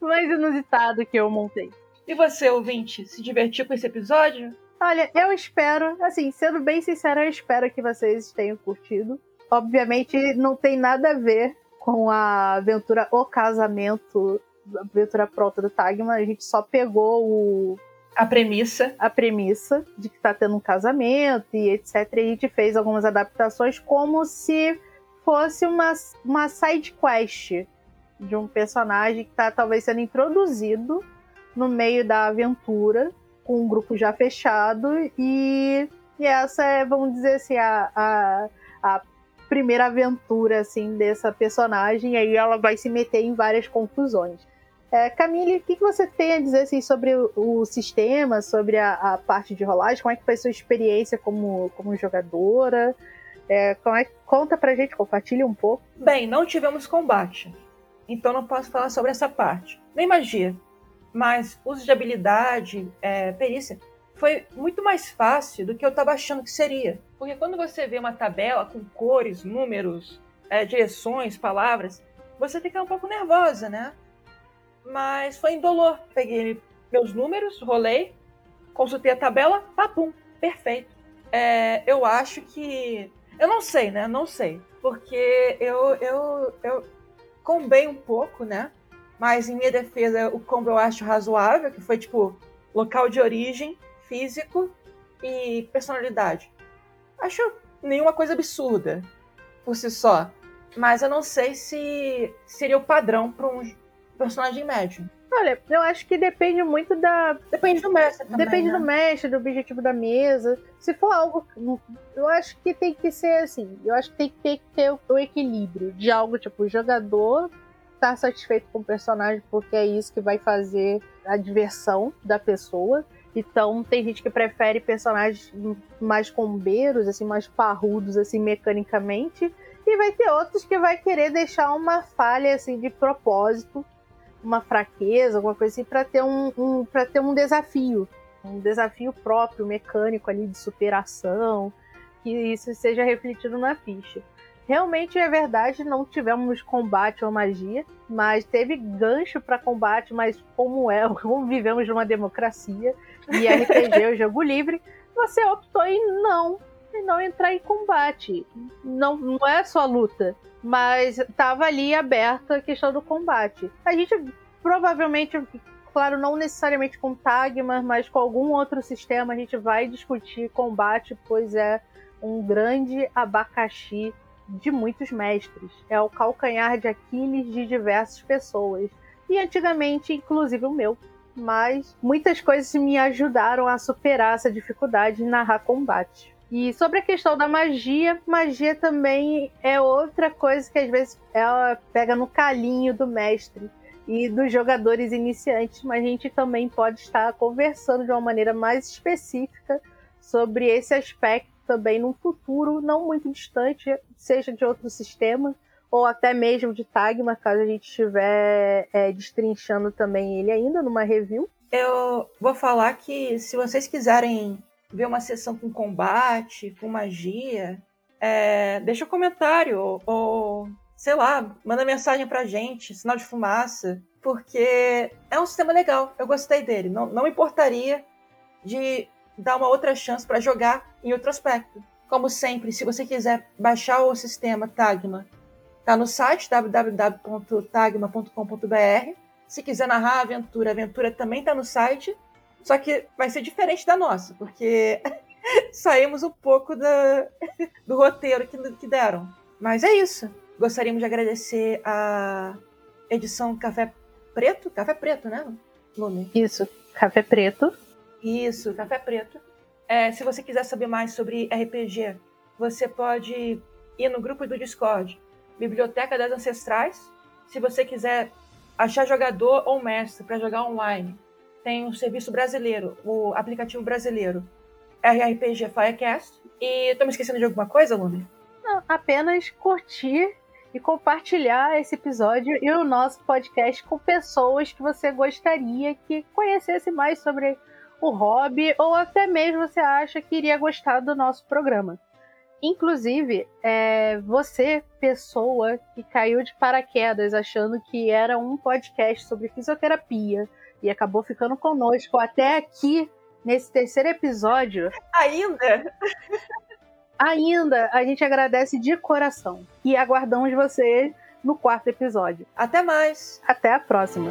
mais inusitado que eu montei. E você, ouvinte, se divertiu com esse episódio? Olha, eu espero, assim, sendo bem sincera, eu espero que vocês tenham curtido. Obviamente, não tem nada a ver com a aventura O Casamento, a aventura pronta do Tagma. A gente só pegou o, a premissa. A premissa de que tá tendo um casamento e etc. E a gente fez algumas adaptações como se fosse uma, uma side quest de um personagem que tá talvez sendo introduzido no meio da aventura, com um grupo já fechado, e, e essa é, vamos dizer assim, a, a, a primeira aventura assim dessa personagem, e aí ela vai se meter em várias confusões. É, Camille, o que, você tem a dizer assim, sobre o, o sistema, sobre a, a, parte de rolagem? Como é que foi sua experiência como, como jogadora? É, como é, conta pra gente, compartilha um pouco. Bem, não tivemos combate, então não posso falar sobre essa parte. Nem magia, mas uso de habilidade, é, perícia, foi muito mais fácil do que eu estava achando que seria. Porque quando você vê uma tabela com cores, números, é, direções, palavras, você fica um pouco nervosa, né? mas foi indolor. Peguei meus números, rolei, consultei a tabela, papum, perfeito. É, eu acho que. Eu não sei, né? Não sei. Porque eu, eu, eu combei um pouco, né? Mas em minha defesa, o combo eu acho razoável, que foi tipo local de origem, físico e personalidade. Acho nenhuma coisa absurda por si só. Mas eu não sei se seria o padrão para um, personagem médio. Olha, eu acho que depende muito da. Depende do mestre também. Depende né? do mestre, do objetivo da mesa. Se for algo. Eu acho que tem que ser assim. Eu acho que tem que ter, que ter o equilíbrio de algo tipo, o jogador tá satisfeito com o personagem porque é isso que vai fazer a diversão da pessoa. Então tem gente que prefere personagens mais combeiros, assim, mais parrudos, assim, mecanicamente. E vai ter outros que vai querer deixar uma falha, assim, de propósito uma fraqueza, alguma coisa assim, para ter um, um para ter um desafio, um desafio próprio, mecânico ali de superação, que isso seja refletido na ficha. Realmente é verdade, não tivemos combate ou magia, mas teve gancho para combate, mas como é, [laughs] como vivemos numa democracia e [laughs] RPG, o jogo livre, você optou em não, em não entrar em combate. Não, não é só luta mas estava ali aberta a questão do combate. A gente provavelmente claro, não necessariamente com Tagma, mas com algum outro sistema, a gente vai discutir combate, pois é um grande abacaxi de muitos mestres. É o calcanhar de Aquiles de diversas pessoas. E antigamente, inclusive o meu. Mas muitas coisas me ajudaram a superar essa dificuldade de narrar combate. E sobre a questão da magia, magia também é outra coisa que às vezes ela pega no calinho do mestre e dos jogadores iniciantes, mas a gente também pode estar conversando de uma maneira mais específica sobre esse aspecto também num futuro não muito distante, seja de outro sistema ou até mesmo de Tagma, caso a gente estiver é, destrinchando também ele ainda numa review. Eu vou falar que se vocês quiserem ver uma sessão com combate, com magia, é, deixa um comentário ou, sei lá, manda mensagem pra gente, sinal de fumaça, porque é um sistema legal, eu gostei dele. Não, não importaria de dar uma outra chance para jogar em outro aspecto. Como sempre, se você quiser baixar o sistema Tagma, tá no site www.tagma.com.br. Se quiser narrar a aventura, a aventura também tá no site, só que vai ser diferente da nossa, porque [laughs] saímos um pouco [laughs] do roteiro que, que deram. Mas é isso. Gostaríamos de agradecer a edição Café Preto, Café Preto, né, Lume? Isso, Café Preto. Isso, Café Preto. É, se você quiser saber mais sobre RPG, você pode ir no grupo do Discord, Biblioteca das Ancestrais. Se você quiser achar jogador ou mestre para jogar online, tem um serviço brasileiro, o aplicativo brasileiro, RRPG Firecast. E tô me esquecendo de alguma coisa, Luna? Não, apenas curtir e compartilhar esse episódio e o nosso podcast com pessoas que você gostaria que conhecesse mais sobre o hobby ou até mesmo você acha que iria gostar do nosso programa. Inclusive, é, você, pessoa que caiu de paraquedas achando que era um podcast sobre fisioterapia e acabou ficando conosco até aqui nesse terceiro episódio. Ainda? Ainda, a gente agradece de coração e aguardamos você no quarto episódio. Até mais. Até a próxima.